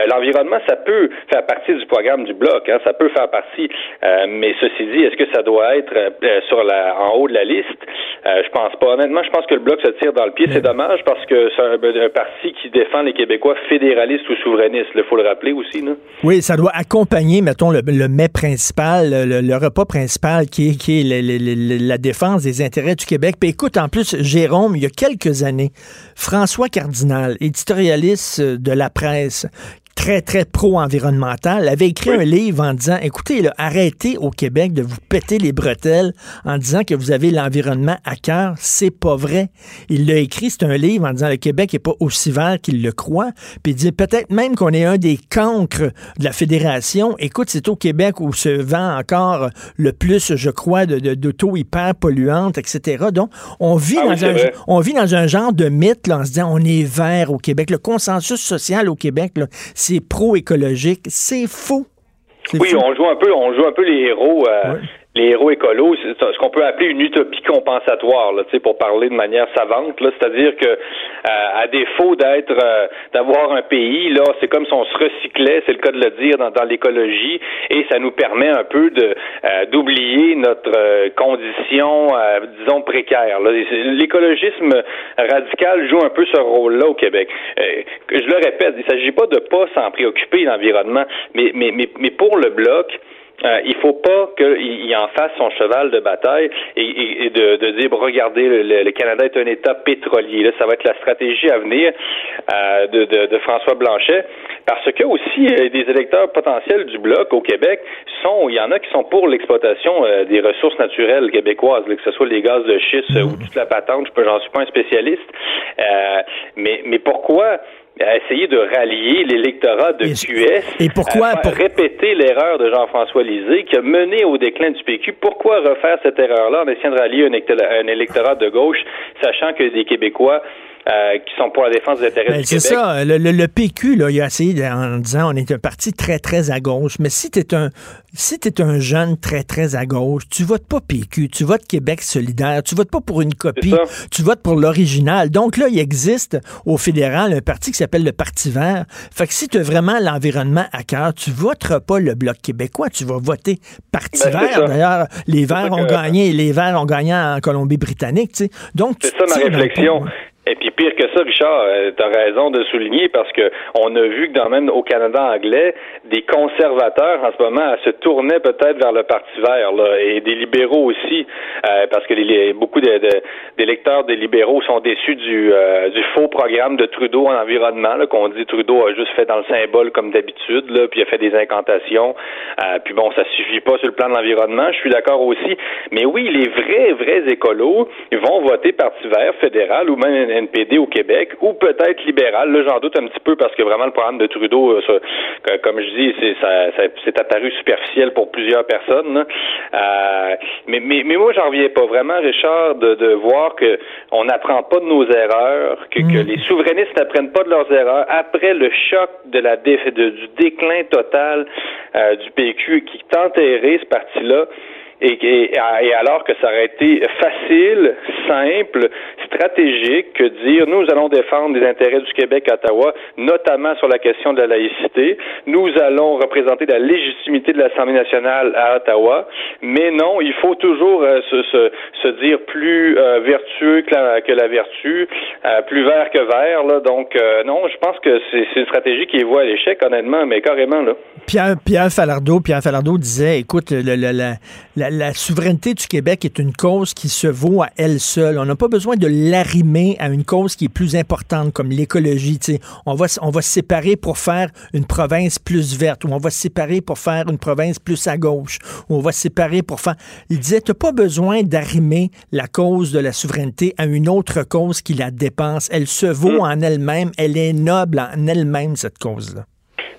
[SPEAKER 6] L'environnement, ça peut faire partie du programme du bloc, hein, ça peut faire partie, euh, mais ceci dit, est-ce que ça doit être euh, sur la, en haut de la liste? Euh, je pense pas. Honnêtement, je pense que le bloc se tire dans le pied. C'est dommage parce que c'est un, parti qui défend les Québécois fédéralistes ou souverainistes. Il faut le rappeler aussi. Là.
[SPEAKER 3] Oui, ça doit accompagner, mettons, le, le mets principal, le, repas principal qui est, qui est la défense des intérêts du Québec. Puis écoute, en plus, Jérôme, il y a quelques années, François Cardinal, éditorialiste de la presse, très, très pro-environnemental, avait écrit un livre en disant, écoutez, là, arrêtez au Québec de vous péter les bretelles en disant que vous avez l'environnement à cœur. C'est pas vrai. Il l'a écrit, c'est un livre en disant le Québec est pas aussi vert qu'il le croit. Puis il dit peut-être même qu'on est un des cancres de la fédération. Écoute, c'est au Québec où se vend encore le plus, je crois, d'auto de, hyper polluantes, etc. Donc, on vit,
[SPEAKER 6] ah
[SPEAKER 3] dans un, on vit dans un genre de mythe là, en se disant on est vert au Québec. Le consensus social au Québec, c'est pro-écologique. C'est faux.
[SPEAKER 6] Oui, on joue un peu, on joue un peu les héros. Euh, les héros écolos, c'est ce qu'on peut appeler une utopie compensatoire, là, pour parler de manière savante. C'est-à-dire que euh, à défaut d'être euh, d'avoir un pays, là, c'est comme si on se recyclait, c'est le cas de le dire, dans, l'écologie, et ça nous permet un peu de euh, d'oublier notre condition, disons, précaire. L'écologisme radical joue un peu ce rôle-là au Québec. je le répète, il ne s'agit pas de pas s'en préoccuper l'environnement, mais, mais, mais, mais pour le bloc, euh, il faut pas qu'il en fasse son cheval de bataille et, de, dire regardez le, Canada est un État pétrolier. Là, ça va être la stratégie à venir euh, de, François Blanchet parce que aussi euh, des électeurs potentiels du bloc au Québec sont il y en a qui sont pour l'exploitation des ressources naturelles québécoises, que ce soit les gaz de schiste ou toute la patente. Je j'en suis pas un spécialiste, mais mais pourquoi à essayer de rallier l'électorat de QS
[SPEAKER 3] et pourquoi
[SPEAKER 6] pour... répéter l'erreur de Jean-François Lisée qui a mené au déclin du PQ. Pourquoi refaire cette erreur-là? En essayant de rallier un électorat de gauche, sachant que des Québécois euh, qui sont pour la défense des intérêts ben, du
[SPEAKER 3] Québec. C'est ça. Le, PQ, là, il a essayé en disant on est un parti très, très à gauche. Mais si tu es un si es un jeune très, très à gauche, tu votes pas PQ, tu votes Québec solidaire, tu votes pas pour une copie, tu votes pour l'original. Donc là, il existe au fédéral un parti qui s'appelle le Parti vert. Fait que si tu as vraiment l'environnement à cœur, tu voteras pas le Bloc québécois, tu vas voter Parti ben, vert. D'ailleurs, les Verts ont gagné, les Verts ont gagné en Colombie-Britannique.
[SPEAKER 6] Donc, c'est ça ma réflexion. Et puis pire que ça, Richard, euh, tu as raison de souligner parce que on a vu que dans même au Canada anglais, des conservateurs en ce moment se tournaient peut-être vers le Parti vert là, et des libéraux aussi, euh, parce que les, beaucoup d'électeurs des libéraux sont déçus du, euh, du faux programme de Trudeau en environnement, qu'on dit Trudeau a juste fait dans le symbole comme d'habitude, puis a fait des incantations. puis bon, ça suffit pas sur le plan de l'environnement, je suis d'accord aussi. Mais oui, les vrais, vrais écolos, vont voter Parti vert fédéral ou même NPD au Québec, ou peut-être libéral. Là, j'en doute un petit peu parce que vraiment le programme de Trudeau, euh, comme je dis, c'est ça, c'est apparu superficiel pour plusieurs personnes. Euh, mais, mais, mais moi, j'en reviens pas vraiment, Richard, de, de voir que on n'apprend pas de nos erreurs, que, que mm. les souverainistes n'apprennent pas de leurs erreurs après le choc de la du déclin total euh, du PQ qui enterré ce parti-là. Et, et, alors que ça aurait été facile, simple, stratégique que dire nous allons défendre les intérêts du Québec à Ottawa, notamment sur la question de la laïcité. Nous allons représenter la légitimité de l'Assemblée nationale à Ottawa. Mais non, il faut toujours euh, se, se, se, dire plus euh, vertueux que la, que la vertu, euh, plus vert que vert. Là. Donc non, je pense que c'est une stratégie qui est voie à l'échec, honnêtement, mais carrément là.
[SPEAKER 3] Pierre, Pierre Falardeau, Pierre Falardeau disait, écoute, le, le, la la, la souveraineté du Québec est une cause qui se vaut à elle seule. On n'a pas besoin de l'arrimer à une cause qui est plus importante, comme l'écologie. On va, on va se séparer pour faire une province plus verte, ou on va se séparer pour faire une province plus à gauche, ou on va se séparer pour faire... Il disait, tu pas besoin d'arrimer la cause de la souveraineté à une autre cause qui la dépense. Elle se vaut en elle-même, elle est noble en elle-même, cette cause-là.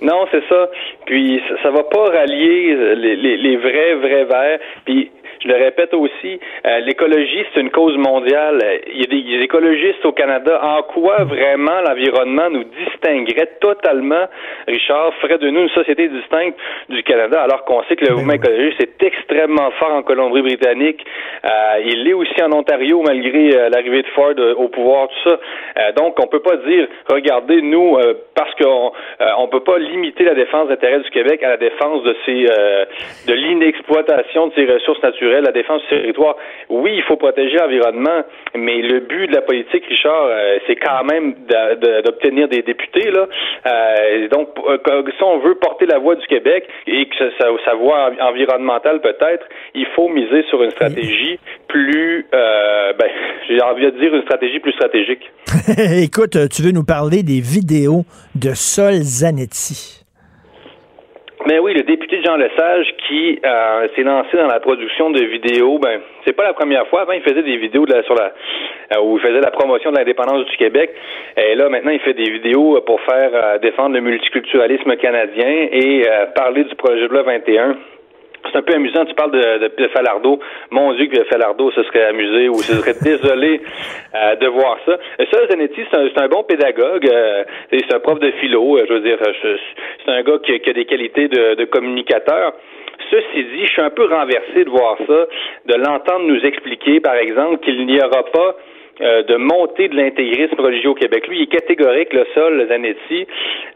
[SPEAKER 6] Non, c'est ça. Puis ça, va pas rallier les, les, les vrais, vrais verts. Puis je le répète aussi, euh, l'écologie, c'est une cause mondiale. Il y a des, des écologistes au Canada. En quoi vraiment l'environnement nous distinguerait totalement, Richard, ferait de nous une société distincte du Canada, alors qu'on sait que le mouvement écologiste est extrêmement fort en Colombie-Britannique. Euh, il l'est aussi en Ontario, malgré euh, l'arrivée de Ford au pouvoir, tout ça. Donc, on peut pas dire, regardez, nous, parce qu'on on peut pas limiter la défense d'intérêts du Québec à la défense de euh, de l'inexploitation de ses ressources naturelles, la défense du territoire. Oui, il faut protéger l'environnement, mais le but de la politique, Richard, euh, c'est quand même d'obtenir des députés. Euh, donc, euh, si on veut porter la voix du Québec et que sa, sa- voix en- environnementale peut-être, il faut miser sur une stratégie plus, euh, ben, j'ai envie de dire une stratégie plus stratégique.
[SPEAKER 3] Écoute, tu veux nous parler des vidéos de Sol Zanetti.
[SPEAKER 6] Mais oui, le député Jean Lesage qui euh, s'est lancé dans la production de vidéos, ben c'est pas la première fois. Avant, il faisait des vidéos sur la euh, où il faisait la promotion de l'indépendance du Québec. Et là, maintenant, il fait des vidéos pour faire euh, défendre le multiculturalisme canadien et euh, parler du projet de loi 21. C'est un peu amusant, tu parles de, de, de Falardeau. Mon Dieu, que Falardeau se serait amusé ou se serait désolé euh, de voir ça. Euh, Ça, Zanetti, c'est un, c'est un bon pédagogue. euh, c'est un prof de philo. euh, je veux dire, c'est un gars qui, a- qui a des qualités de, de communicateur. Ceci dit, je suis un peu renversé de voir ça, de l'entendre nous expliquer, par exemple, qu'il n'y aura pas euh, de montée de l'intégrisme religieux au Québec. Lui, il est catégorique, le sol, le Zanetti.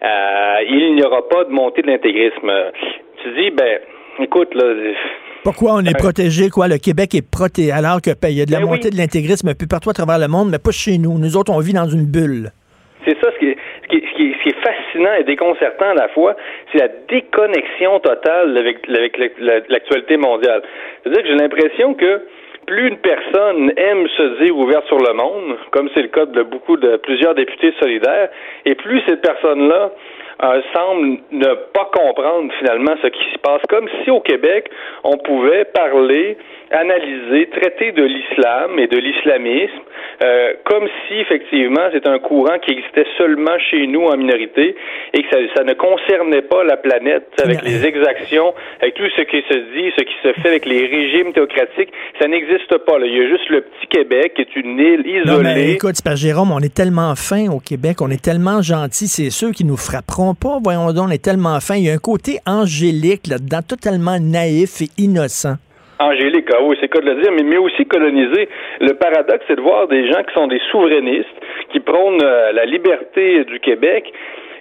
[SPEAKER 6] Euh, il n'y aura pas de montée de l'intégrisme. Tu dis, ben, écoute, là,
[SPEAKER 3] Pourquoi on est protégé, quoi? Le Québec est protégé, alors que ben, il y a de la
[SPEAKER 6] Ben oui.
[SPEAKER 3] montée de l'intégrisme un peu partout à travers le monde, mais pas chez nous. Nous autres, on vit dans une bulle.
[SPEAKER 6] C'est ça ce qui, est, ce, qui est, ce, qui est, ce qui est fascinant et déconcertant à la fois, c'est la déconnexion totale avec, avec la- la- l'actualité mondiale. C'est-à-dire que j'ai l'impression que plus une personne aime se dire ouverte sur le monde, comme c'est le cas de beaucoup de plusieurs députés solidaires, et plus cette personne-là euh, semble ne pas comprendre finalement ce qui se passe, comme si au Québec on pouvait parler, analyser, traiter de l'islam et de l'islamisme, euh, comme si effectivement c'est un courant qui existait seulement chez nous en minorité et que ça, ça ne concernait pas la planète avec les exactions, avec tout ce qui se dit, ce qui se fait avec les régimes théocratiques, ça n'existe pas. Là. Il y a juste le petit Québec qui est une île
[SPEAKER 3] Non, mais
[SPEAKER 6] isolée.
[SPEAKER 3] écoute, que Jérôme, on est tellement fin au Québec, on est tellement gentil, c'est ceux qui nous frapperont pas. Voyons donc, on est tellement fin. Il y a un côté angélique là-dedans, totalement naïf et innocent.
[SPEAKER 6] Angélique, ah oui, c'est cas de le dire, mais, mais aussi colonisé. Le paradoxe, c'est de voir des gens qui sont des souverainistes, qui prônent euh, la liberté du Québec,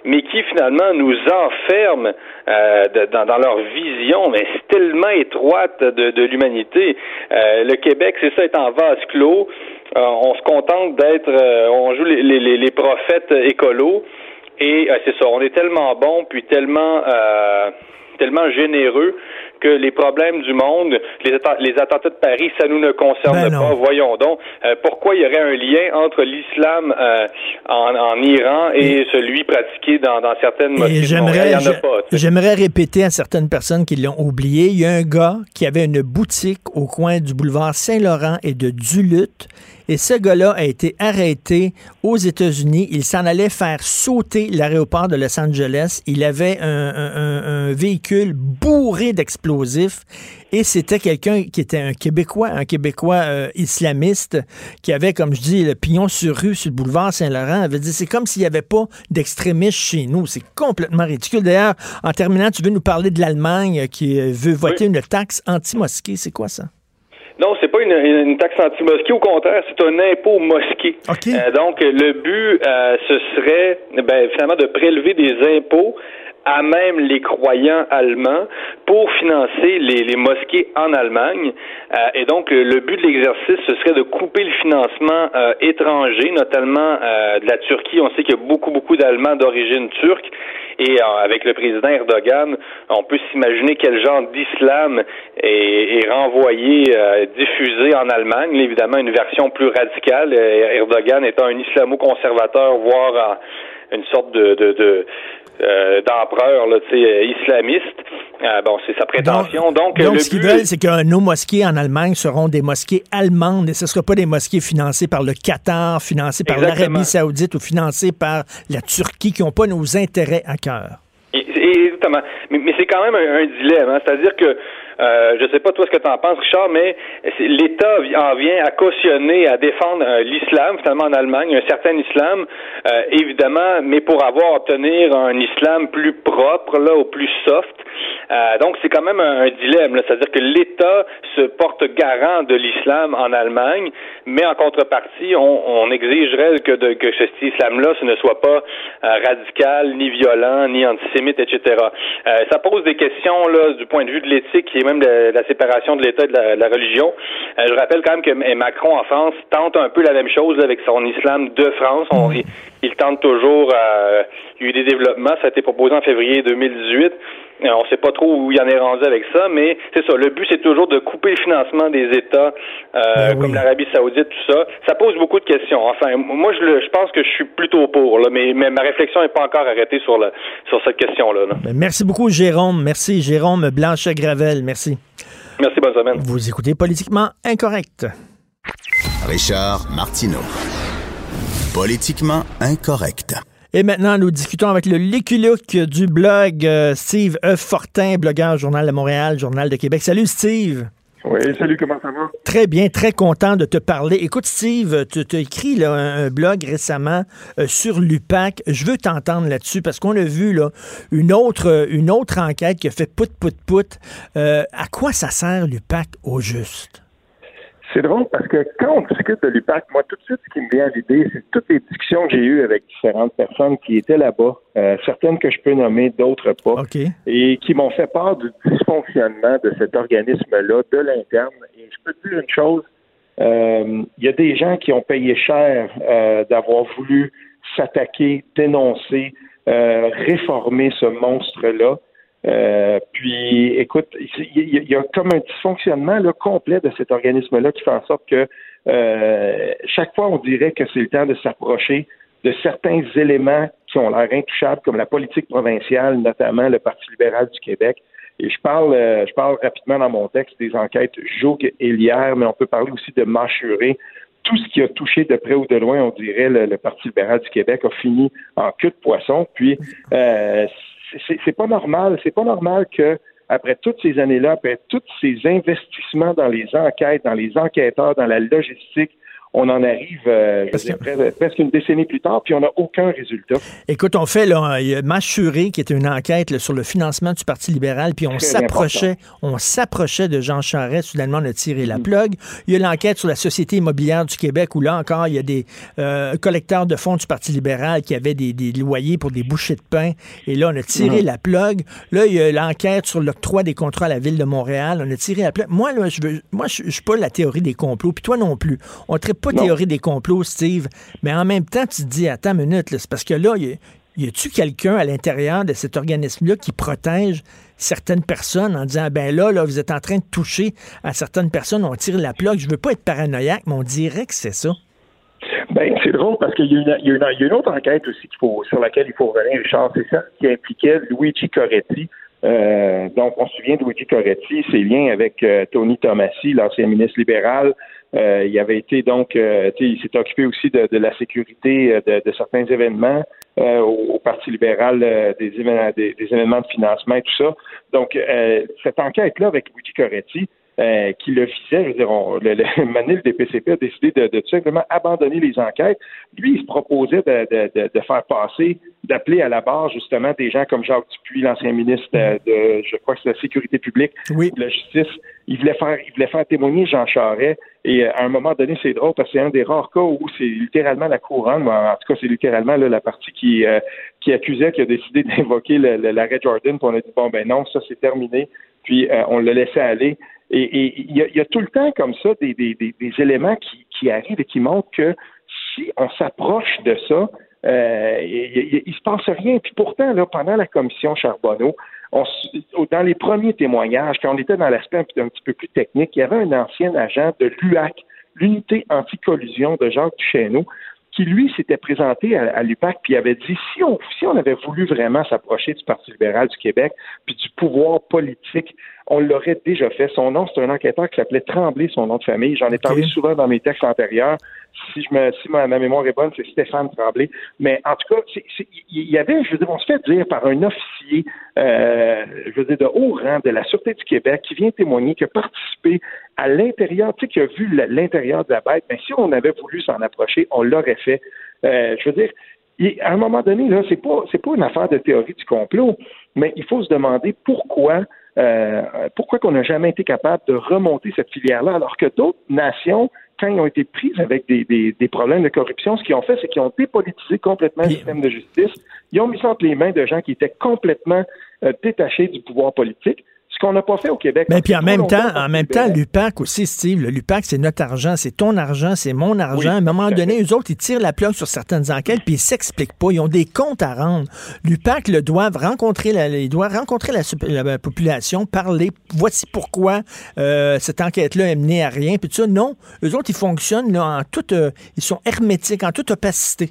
[SPEAKER 6] mais qui finalement nous enferment euh, dans, dans leur vision, mais tellement étroite de, de l'humanité. Euh, le Québec, c'est ça, est en vase clos. Euh, on se contente d'être, euh, on joue les, les, les- prophètes écolos, et c'est ça, on est tellement bon, puis tellement tellement généreux que les problèmes du monde, les, atta- les attentats de Paris, ça nous ne concerne
[SPEAKER 3] Ben
[SPEAKER 6] pas. Voyons donc, euh, pourquoi il y aurait un lien entre l'islam euh, en, en Iran et celui pratiqué dans, dans certaines mosquées tu sais.
[SPEAKER 3] j'aimerais répéter à certaines personnes qui l'ont oublié, il y a un gars qui avait une boutique au coin du boulevard Saint-Laurent et de Duluth. Et ce gars-là a été arrêté aux États-Unis. Il s'en allait faire sauter l'aéroport de Los Angeles. Il avait un, un- un- un véhicule bourré d'explosifs. Et c'était quelqu'un qui était un Québécois, un Québécois euh, islamiste, qui avait, comme je dis, le pignon sur rue sur le boulevard Saint-Laurent. avait dit, c'est comme s'il n'y avait pas d'extrémistes chez nous. C'est complètement ridicule. D'ailleurs, en terminant, tu veux nous parler de l'Allemagne euh, qui euh, veut voter une taxe anti-mosquée. C'est quoi ça?
[SPEAKER 6] Non, c'est pas une, taxe anti-mosquée, au contraire, c'est un impôt mosquée. Euh, donc, le but, euh, ce serait ben, finalement de prélever des impôts à même les croyants allemands pour financer les, les mosquées en Allemagne. Euh, et donc, le, but de l'exercice, ce serait de couper le financement euh, étranger, notamment euh, de la Turquie. On sait qu'il y a beaucoup, beaucoup d'Allemands d'origine turque. Et avec le président Erdogan, on peut s'imaginer quel genre d'islam est, est, renvoyé, diffusé en Allemagne. Évidemment, une version plus radicale. Erdogan étant un islamo-conservateur, voire une sorte de, de, de euh, d'empereur euh, islamiste. Euh, bon, c'est sa prétention. Donc,
[SPEAKER 3] donc, ce qu'ils veulent, c'est que nos mosquées en Allemagne seront des mosquées allemandes et ce ne sera pas des mosquées financées par le Qatar, financées par l'Arabie saoudite ou financées par la Turquie qui n'ont pas nos intérêts à cœur.
[SPEAKER 6] Exactement. Mais, mais c'est quand même un, dilemme. Hein. C'est-à-dire que euh, je ne sais pas toi ce que tu en penses, Richard, mais l'État en vient à cautionner, à défendre euh, l'islam, finalement en Allemagne, un certain islam, euh, évidemment, mais pour avoir obtenir un islam plus propre, là, au plus soft. Donc c'est quand même un, dilemme, c'est-à-dire que l'État se porte garant de l'islam en Allemagne, mais en contrepartie, on, exigerait que, de, que cet islam-là, ce ne soit pas radical, ni violent, ni antisémite, etc. ça pose des questions là du point de vue de l'éthique qui même de, la séparation de l'État et de la, religion. Euh, je rappelle quand même que Macron en France tente un peu la même chose avec son islam de France. il, tente toujours. Euh, il y a eu des développements. Ça a été proposé en février 2018. Euh, on ne sait pas trop où il en est rendu avec ça, mais c'est ça. Le but, c'est toujours de couper le financement des États ben comme l'Arabie Saoudite, tout ça. Ça pose beaucoup de questions. Enfin, moi, je, pense que je suis plutôt pour, mais, ma réflexion n'est pas encore arrêtée sur, sur cette question-là.
[SPEAKER 3] Ben, merci beaucoup, Jérôme. Merci, Jérôme Blanchet-Gravel. Merci.
[SPEAKER 6] Merci, bonne semaine.
[SPEAKER 3] Vous écoutez Politiquement Incorrect.
[SPEAKER 5] Richard Martineau. Politiquement Incorrect.
[SPEAKER 3] Et maintenant, nous discutons avec le Léculuc du blog euh, Steve E. Fortin, blogueur Journal de Montréal, Journal de Québec. Salut Steve.
[SPEAKER 7] Oui, salut, comment ça va?
[SPEAKER 3] Très bien, très content de te parler. Écoute, Steve, tu as écrit là, un, blog récemment euh, sur l'UPAC. Je veux t'entendre là-dessus parce qu'on a vu là, une, autre, une autre enquête qui a fait pout, pout, pout. Euh, à quoi ça sert l'UPAC au juste?
[SPEAKER 7] C'est drôle parce que quand on discute de l'UPAC, moi, tout de suite, ce qui me vient à l'idée, c'est toutes les discussions que j'ai eues avec différentes personnes qui étaient là-bas, euh, certaines que je peux nommer, d'autres pas, et qui m'ont fait part du dysfonctionnement de cet organisme-là, de l'interne. Et je peux te dire une chose, euh, il y a des gens qui ont payé cher euh, d'avoir voulu s'attaquer, dénoncer, réformer ce monstre-là. Euh, puis, écoute, il y, a comme un dysfonctionnement là, complet de cet organisme-là qui fait en sorte que euh, chaque fois, on dirait que c'est le temps de s'approcher de certains éléments qui ont l'air intouchables, comme la politique provinciale, notamment le Parti libéral du Québec. Et je parle, euh, je parle rapidement dans mon texte des enquêtes Joug et Lière, mais on peut parler aussi de Mâchuré. Tout ce qui a touché de près ou de loin, on dirait, le, Parti libéral du Québec a fini en queue de poisson. Puis, euh, c'est pas normal. C'est pas normal que après toutes ces années-là, après tous ces investissements dans les enquêtes, dans les enquêteurs, dans la logistique, on en arrive euh, presque une décennie plus tard, puis on n'a aucun résultat.
[SPEAKER 3] Écoute, on fait là, il y a Mâchuré qui était une enquête sur le financement du Parti libéral, puis on s'approchait, on s'approchait de Jean Charest, soudainement on a tiré la mm. plug. Il y a l'enquête sur la Société immobilière du Québec, où là encore, il y a des euh, collecteurs de fonds du Parti libéral qui avaient des, loyers pour des bouchées de pain, et là, on a tiré mm. la plug. Là, il y a l'enquête sur l'octroi des contrats à la Ville de Montréal, on a tiré la plug. Moi, là, je veux, moi, je, suis pas la théorie des complots, puis toi non plus. On pas théorie des complots, Steve, mais en même temps, tu te dis, attends une minute, c'est parce que là, y, y a-tu quelqu'un à l'intérieur de cet organisme-là qui protège certaines personnes en disant, ben là, là, vous êtes en train de toucher à certaines personnes, on tire la plaque. Je veux pas être paranoïaque, mais on dirait que c'est ça.
[SPEAKER 7] Ben, c'est drôle parce qu'il y, a une autre enquête aussi faut, sur laquelle il faut revenir, Richard. C'est ça qui impliquait Luigi Coretti. Euh, donc, on se souvient de Luigi Coretti, ses liens avec euh, Tony Tomassi, l'ancien ministre libéral, euh, il avait été donc, euh, il s'est occupé aussi de, la sécurité euh, de, certains événements au, Parti libéral, des, événements, des, événements de financement et tout ça. Donc, cette enquête-là avec Luigi Coretti, euh, qui le visait. Je veux dire, on, le, le, Manil des PCP a décidé de, de, tout simplement abandonner les enquêtes. Lui, il se proposait de, de, de faire passer, d'appeler à la barre justement des gens comme Jacques Dupuis, l'ancien ministre de, je crois que c'est la sécurité publique,
[SPEAKER 3] oui.
[SPEAKER 7] de la justice. Il voulait faire, il voulait faire témoigner Jean Charest. Et euh, à un moment donné, c'est drôle parce que c'est un des rares cas où c'est littéralement la couronne, en tout cas, c'est littéralement là, la partie qui, euh, qui accusait, qui a décidé d'invoquer l'arrêt Jordan. Puis on a dit bon ben non, ça c'est terminé. Puis on l'a laissé aller. Et il y, a tout le temps comme ça des, des, des, éléments qui, qui, arrivent et qui montrent que si on s'approche de ça, euh, il, se passe rien. Puis pourtant, là, pendant la commission Charbonneau, on, dans les premiers témoignages, quand on était dans l'aspect un, un, petit peu plus technique, il y avait un ancien agent de l'UAC, l'unité anti-collusion de Jacques Duchesneau, qui, lui, s'était présenté à, l'UPAC puis avait dit si on, si on avait voulu vraiment s'approcher du Parti libéral du Québec puis du pouvoir politique, on l'aurait déjà fait. Son nom, c'est un enquêteur qui s'appelait Tremblay, son nom de famille. J'en ai parlé souvent dans mes textes antérieurs. Si, je me, si ma, ma mémoire est bonne, c'est Stéphane Tremblay. Mais en tout cas, il y avait, je veux dire, on se fait dire par un officier, euh, je veux dire, de haut rang de la Sûreté du Québec qui vient témoigner, qui a participé à l'intérieur, tu sais, qui a vu l'intérieur de la bête. Mais si on avait voulu s'en approcher, on l'aurait fait. Euh, je veux dire, à un moment donné, là, c'est pas, c'est pas une affaire de théorie du complot, mais il faut se demander pourquoi euh, pourquoi qu'on n'a jamais été capable de remonter cette filière-là, alors que d'autres nations, quand ils ont été prises avec des, des, des problèmes de corruption, ce qu'ils ont fait, c'est qu'ils ont dépolitisé complètement le système de justice. Ils ont mis ça entre les mains de gens qui étaient complètement euh, détachés du pouvoir politique qu'on n'a pas fait au Québec.
[SPEAKER 3] Mais puis en même temps, en même temps, l'UPAC aussi, Steve, l'UPAC, c'est notre argent, c'est ton argent, c'est mon argent. à un moment donné, eux autres, ils tirent la plug sur certaines enquêtes, puis ils s'expliquent pas. Ils ont des comptes à rendre. L'UPAC le doivent rencontrer la, il doit rencontrer la, la, population, parler. Voici pourquoi euh, cette enquête-là est menée à rien. Puis tout ça, non. Eux autres, ils fonctionnent là, en toute, euh, ils sont hermétiques, en toute opacité.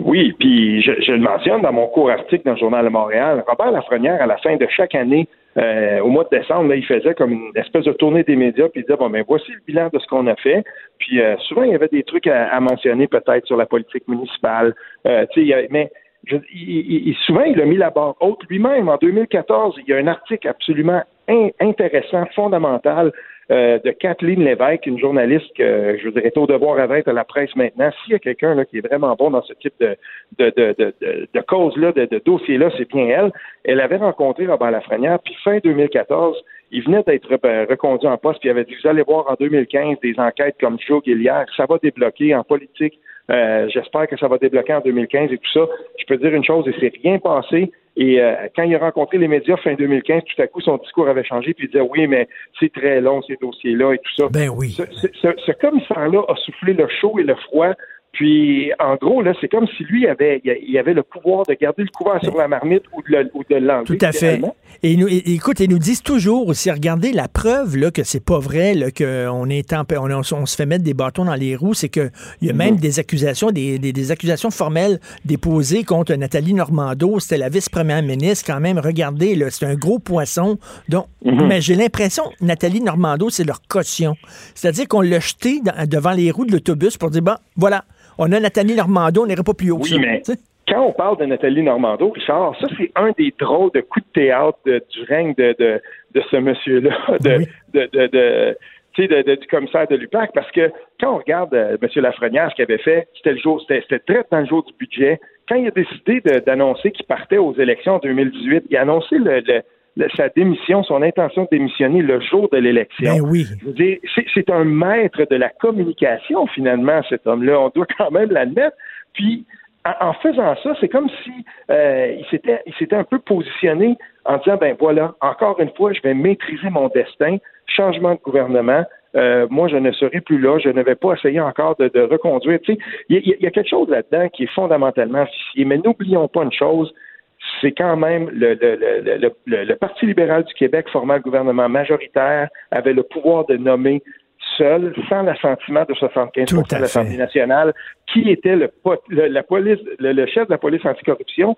[SPEAKER 7] Oui, puis je, je, le mentionne dans mon court article dans le Journal de Montréal. Robert Lafrenière, à la fin de chaque année, euh, au mois de décembre, là, il faisait comme une espèce de tournée des médias, puis il disait bon ben voici le bilan de ce qu'on a fait. Puis euh, souvent il y avait des trucs à, à mentionner peut-être sur la politique municipale. Euh, sais, mais je, il, il, souvent il a mis la barre haute lui-même. En 2014, il y a un article absolument in, intéressant, fondamental euh, de Kathleen Lévesque, une journaliste que je voudrais au devoir avec à la presse maintenant. S'il y a quelqu'un qui est vraiment bon dans ce type de, de, de, de, de cause-là, de, de dossier-là, c'est bien elle. Elle avait rencontré Robert Lafrenière, puis fin 2014, il venait d'être reconduit en poste, puis il avait dit, vous allez voir en 2015 des enquêtes comme Joe Gilliard, ça va débloquer en politique. Euh, J'espère que ça va débloquer en 2015 et tout ça. Je peux dire une chose, et c'est rien passé. Et euh, quand il a rencontré les médias fin 2015, tout à coup, son discours avait changé, puis il disait oui, mais c'est très long ces dossiers-là et tout ça.
[SPEAKER 3] Ben oui.
[SPEAKER 7] Ce, ce, ce, ce commissaire-là a soufflé le chaud et le froid puis, en gros, là, c'est comme si lui avait, il avait le pouvoir de garder le couvert sur la marmite ou de l'enlever.
[SPEAKER 3] Tout à fait. Et, nous, écoute, ils nous disent toujours aussi, regardez la preuve là, que c'est pas vrai, qu'on est en, on, se fait mettre des bâtons dans les roues, c'est qu'il y a mm -hmm. même des accusations, des, des, des, accusations formelles déposées contre Nathalie Normando. C'était la vice-première ministre. Quand même, regardez, c'est un gros poisson. Donc, mm -hmm. mais j'ai l'impression Nathalie Normando, c'est leur caution. C'est-à-dire qu'on l'a jeté dans, devant les roues de l'autobus pour dire, bon, voilà, on a Nathalie Normando, on n'irait pas plus haut
[SPEAKER 7] oui,
[SPEAKER 3] que ça.
[SPEAKER 7] Mais... Quand on parle de Nathalie Normando, Richard, ça c'est un des drôles de coups de théâtre de, du règne de, de, de ce monsieur-là, de, oui. de, de, du commissaire de l'UPAC, parce que quand on regarde euh, M. Lafrenière, ce qu'il avait fait, c'était le jour, c'était très dans le jour du budget. Quand il a décidé d'annoncer qu'il partait aux élections en 2018, il a annoncé le, sa démission, son intention de démissionner le jour de l'élection.
[SPEAKER 3] Ben oui.
[SPEAKER 7] C'est un maître de la communication, finalement, cet homme-là. On doit quand même l'admettre. Puis, en, en faisant ça, c'est comme si euh, il s'était il s'était un peu positionné en disant ben voilà, encore une fois, je vais maîtriser mon destin, changement de gouvernement. Euh, moi, je ne serai plus là, je ne vais pas essayer encore de, de reconduire. Tu sais, il y, y, a quelque chose là-dedans qui est fondamentalement fichier. Mais n'oublions pas une chose, c'est quand même le, le, le, le, Parti libéral du Québec formant le gouvernement majoritaire avait le pouvoir de nommer seul, sans l'assentiment de 75 de l'Assemblée nationale, qui était le, la police, le, chef de la police anticorruption,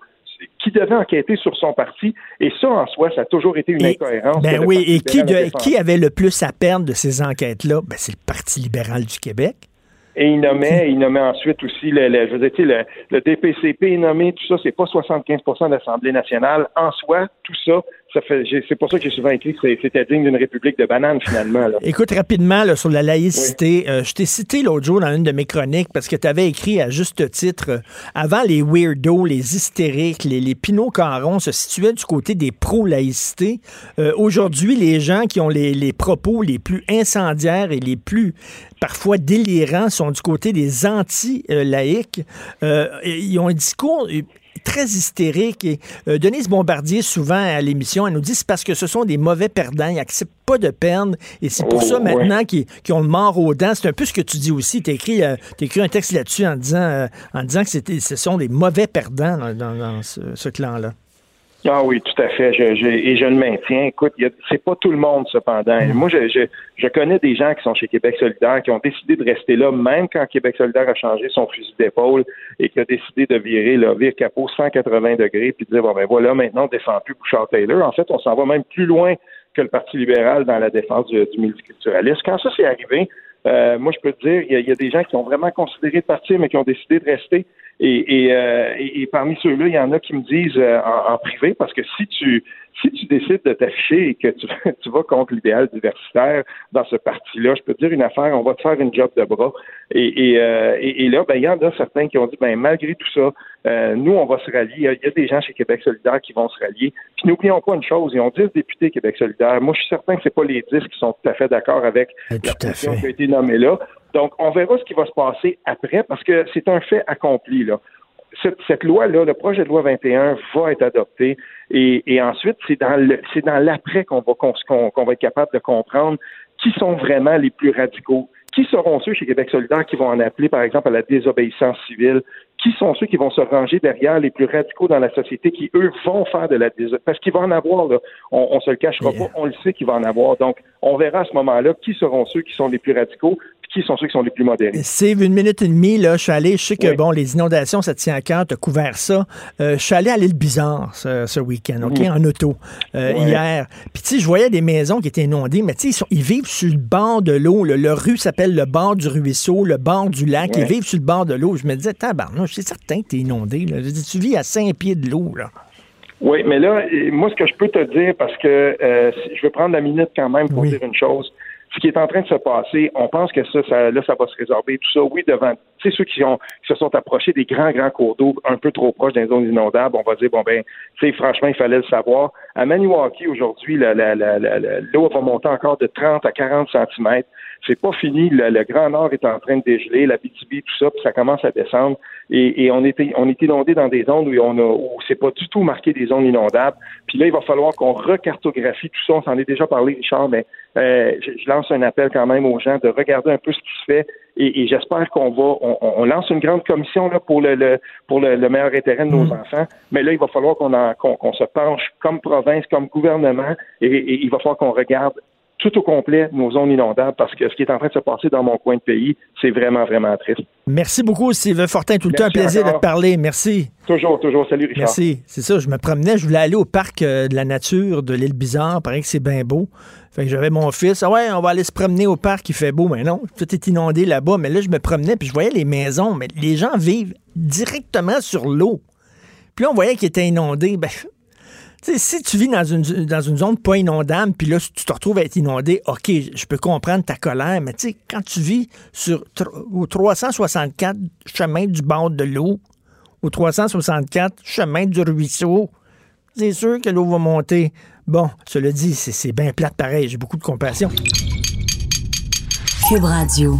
[SPEAKER 7] qui devait enquêter sur son parti. Et ça, en soi, ça a toujours été une
[SPEAKER 3] et,
[SPEAKER 7] incohérence.
[SPEAKER 3] Ben oui, et qui, de, qui avait le plus à perdre de ces enquêtes-là? Ben, c'est le Parti libéral du Québec.
[SPEAKER 7] Et il nommait, il nommait ensuite aussi le, je le, DPCP nommé, tout ça, c'est pas 75% de l'Assemblée nationale. En soi, tout ça, c'est pour ça que j'ai souvent écrit que c'était digne d'une république de bananes, finalement.
[SPEAKER 3] Écoute, rapidement, là, sur la laïcité, euh, je t'ai cité l'autre jour dans une de mes chroniques parce que tu avais écrit à juste titre, euh, avant les weirdos, les hystériques, les, les Pinot Caron se situaient du côté des pro-laïcité. Euh, aujourd'hui, les gens qui ont les, les propos les plus incendiaires et les plus parfois délirants sont du côté des anti-laïcs. ils ont un discours très hystérique. Et euh, Denise Bombardier, souvent à l'émission, elle nous dit c'est parce que ce sont des mauvais perdants. Ils n'acceptent pas de perdre. Et c'est pour oh, ça maintenant qu'ils ont le mort aux dents. C'est un peu ce que tu dis aussi. Tu as écrit, euh, écrit un texte là-dessus en disant, euh, en disant que ce sont des mauvais perdants dans, ce clan-là.
[SPEAKER 7] Ah oui, tout à fait. Je, je, et je le maintiens. Écoute, c'est pas tout le monde cependant. Mm. Moi, je, je, je, connais des gens qui sont chez Québec solidaire qui ont décidé de rester là, même quand Québec solidaire a changé son fusil d'épaule et qui a décidé de virer le vire capot 180 degrés puis de dire bon ben voilà, maintenant on défend plus Bouchard Taylor. En fait, on s'en va même plus loin que le Parti libéral dans la défense du, du multiculturalisme. Quand ça s'est arrivé, euh, moi, je peux te dire, il y, y, a des gens qui ont vraiment considéré de partir, mais qui ont décidé de rester. Et, euh, et, et, parmi ceux-là, il y en a qui me disent euh, en, privé, parce que si tu si tu décides de t'afficher et que tu, tu vas contre l'idéal diversitaire dans ce parti-là, je peux te dire une affaire, on va te faire une job de bras. Et, et, euh, et là, ben, il y en a certains qui ont dit, ben, malgré tout ça, nous, on va se rallier. Il y, a, des gens chez Québec solidaire qui vont se rallier. Puis n'oublions pas une chose, ils ont 10 députés Québec solidaire. Moi, je suis certain que c'est pas les 10 qui sont tout à fait d'accord avec
[SPEAKER 3] la
[SPEAKER 7] position qui a été nommée là. Donc, on verra ce qui va se passer après parce que c'est un fait accompli. Là. Cette, loi-là, le projet de loi 21 va être adopté et, ensuite, c'est dans le c'est dans l'après qu'on va qu'on va être capable de comprendre qui sont vraiment les plus radicaux. Qui seront ceux chez Québec solidaire qui vont en appeler, par exemple, à la désobéissance civile? Qui sont ceux qui vont se ranger derrière les plus radicaux dans la société qui, eux, vont faire de la désobéissance? Parce qu'il va en avoir, là. On, on se le cachera pas, on le sait qu'il va en avoir. Donc, on verra à ce moment-là qui seront ceux qui sont les plus radicaux qui sont ceux qui sont les plus modérés.
[SPEAKER 3] C'est une minute et demie, là, je suis allé, je sais que, bon, les inondations, ça tient à cœur, tu as couvert ça. Euh, je suis allé à l'île Bizarre ce, week-end, OK, en auto, euh, hier. Puis, tu sais, je voyais des maisons qui étaient inondées, mais tu sais, ils, vivent sur le bord de l'eau. Le, leur rue s'appelle le bord du ruisseau, le bord du lac. Ils vivent sur le bord de l'eau. Je me disais, tabarnouche, c'est certain que tu es inondé. Là. tu vis à cinq pieds de l'eau, là.
[SPEAKER 7] Oui, mais là, moi, ce que je peux te dire, parce que euh, je vais prendre la minute quand même pour dire une chose ce qui est en train de se passer, on pense que ça, ça là, ça va se résorber. Tout ça, oui, devant, tu sais, ceux qui, ont, qui se sont approchés des grands, grands cours d'eau un peu trop proches des zones inondables, on va dire, bon, ben, tu sais, franchement, il fallait le savoir. À Maniwaki, aujourd'hui, l'eau va monter encore de 30 à 40 centimètres. C'est pas fini. Le, Grand Nord est en train de dégeler, la BTB, tout ça, puis ça commence à descendre. Et, et on était on est inondé dans des zones où on a où c'est pas du tout marqué des zones inondables. Puis là, il va falloir qu'on recartographie tout ça. On s'en est déjà parlé, Richard, mais euh, je, lance un appel quand même aux gens de regarder un peu ce qui se fait. Et, j'espère qu'on va on, on, lance une grande commission là pour le, pour le, meilleur intérêt de nos mm. enfants. Mais là, il va falloir qu'on qu'on se penche comme province, comme gouvernement, et, et il va falloir qu'on regarde tout au complet nos zones inondables parce que ce qui est en train de se passer dans mon coin de pays, c'est vraiment, vraiment triste.
[SPEAKER 3] Merci beaucoup, Sylvain Fortin. Tout le temps un plaisir de te parler. Merci.
[SPEAKER 7] Toujours, toujours. Salut, Richard.
[SPEAKER 3] Merci. C'est ça, je me promenais, je voulais aller au parc euh, de la nature de l'île Bizarre. Paraît que c'est bien beau. Fait que j'avais mon fils. Ah ouais, on va aller se promener au parc, il fait beau. Mais non, tout est inondé là-bas. Mais là, je me promenais, puis je voyais les maisons. Mais les gens vivent directement sur l'eau. Puis là, on voyait qu'ils étaient inondés. Ben, si tu vis dans une, dans une zone pas inondable, puis là, tu te retrouves à être inondé, OK, je peux comprendre ta colère, mais quand tu vis sur au 364 chemin du bord de l'eau, au 364 chemin du ruisseau, c'est sûr que l'eau va monter. Bon, cela dit, c'est bien plate pareil, j'ai beaucoup de compassion.
[SPEAKER 1] Cube Radio.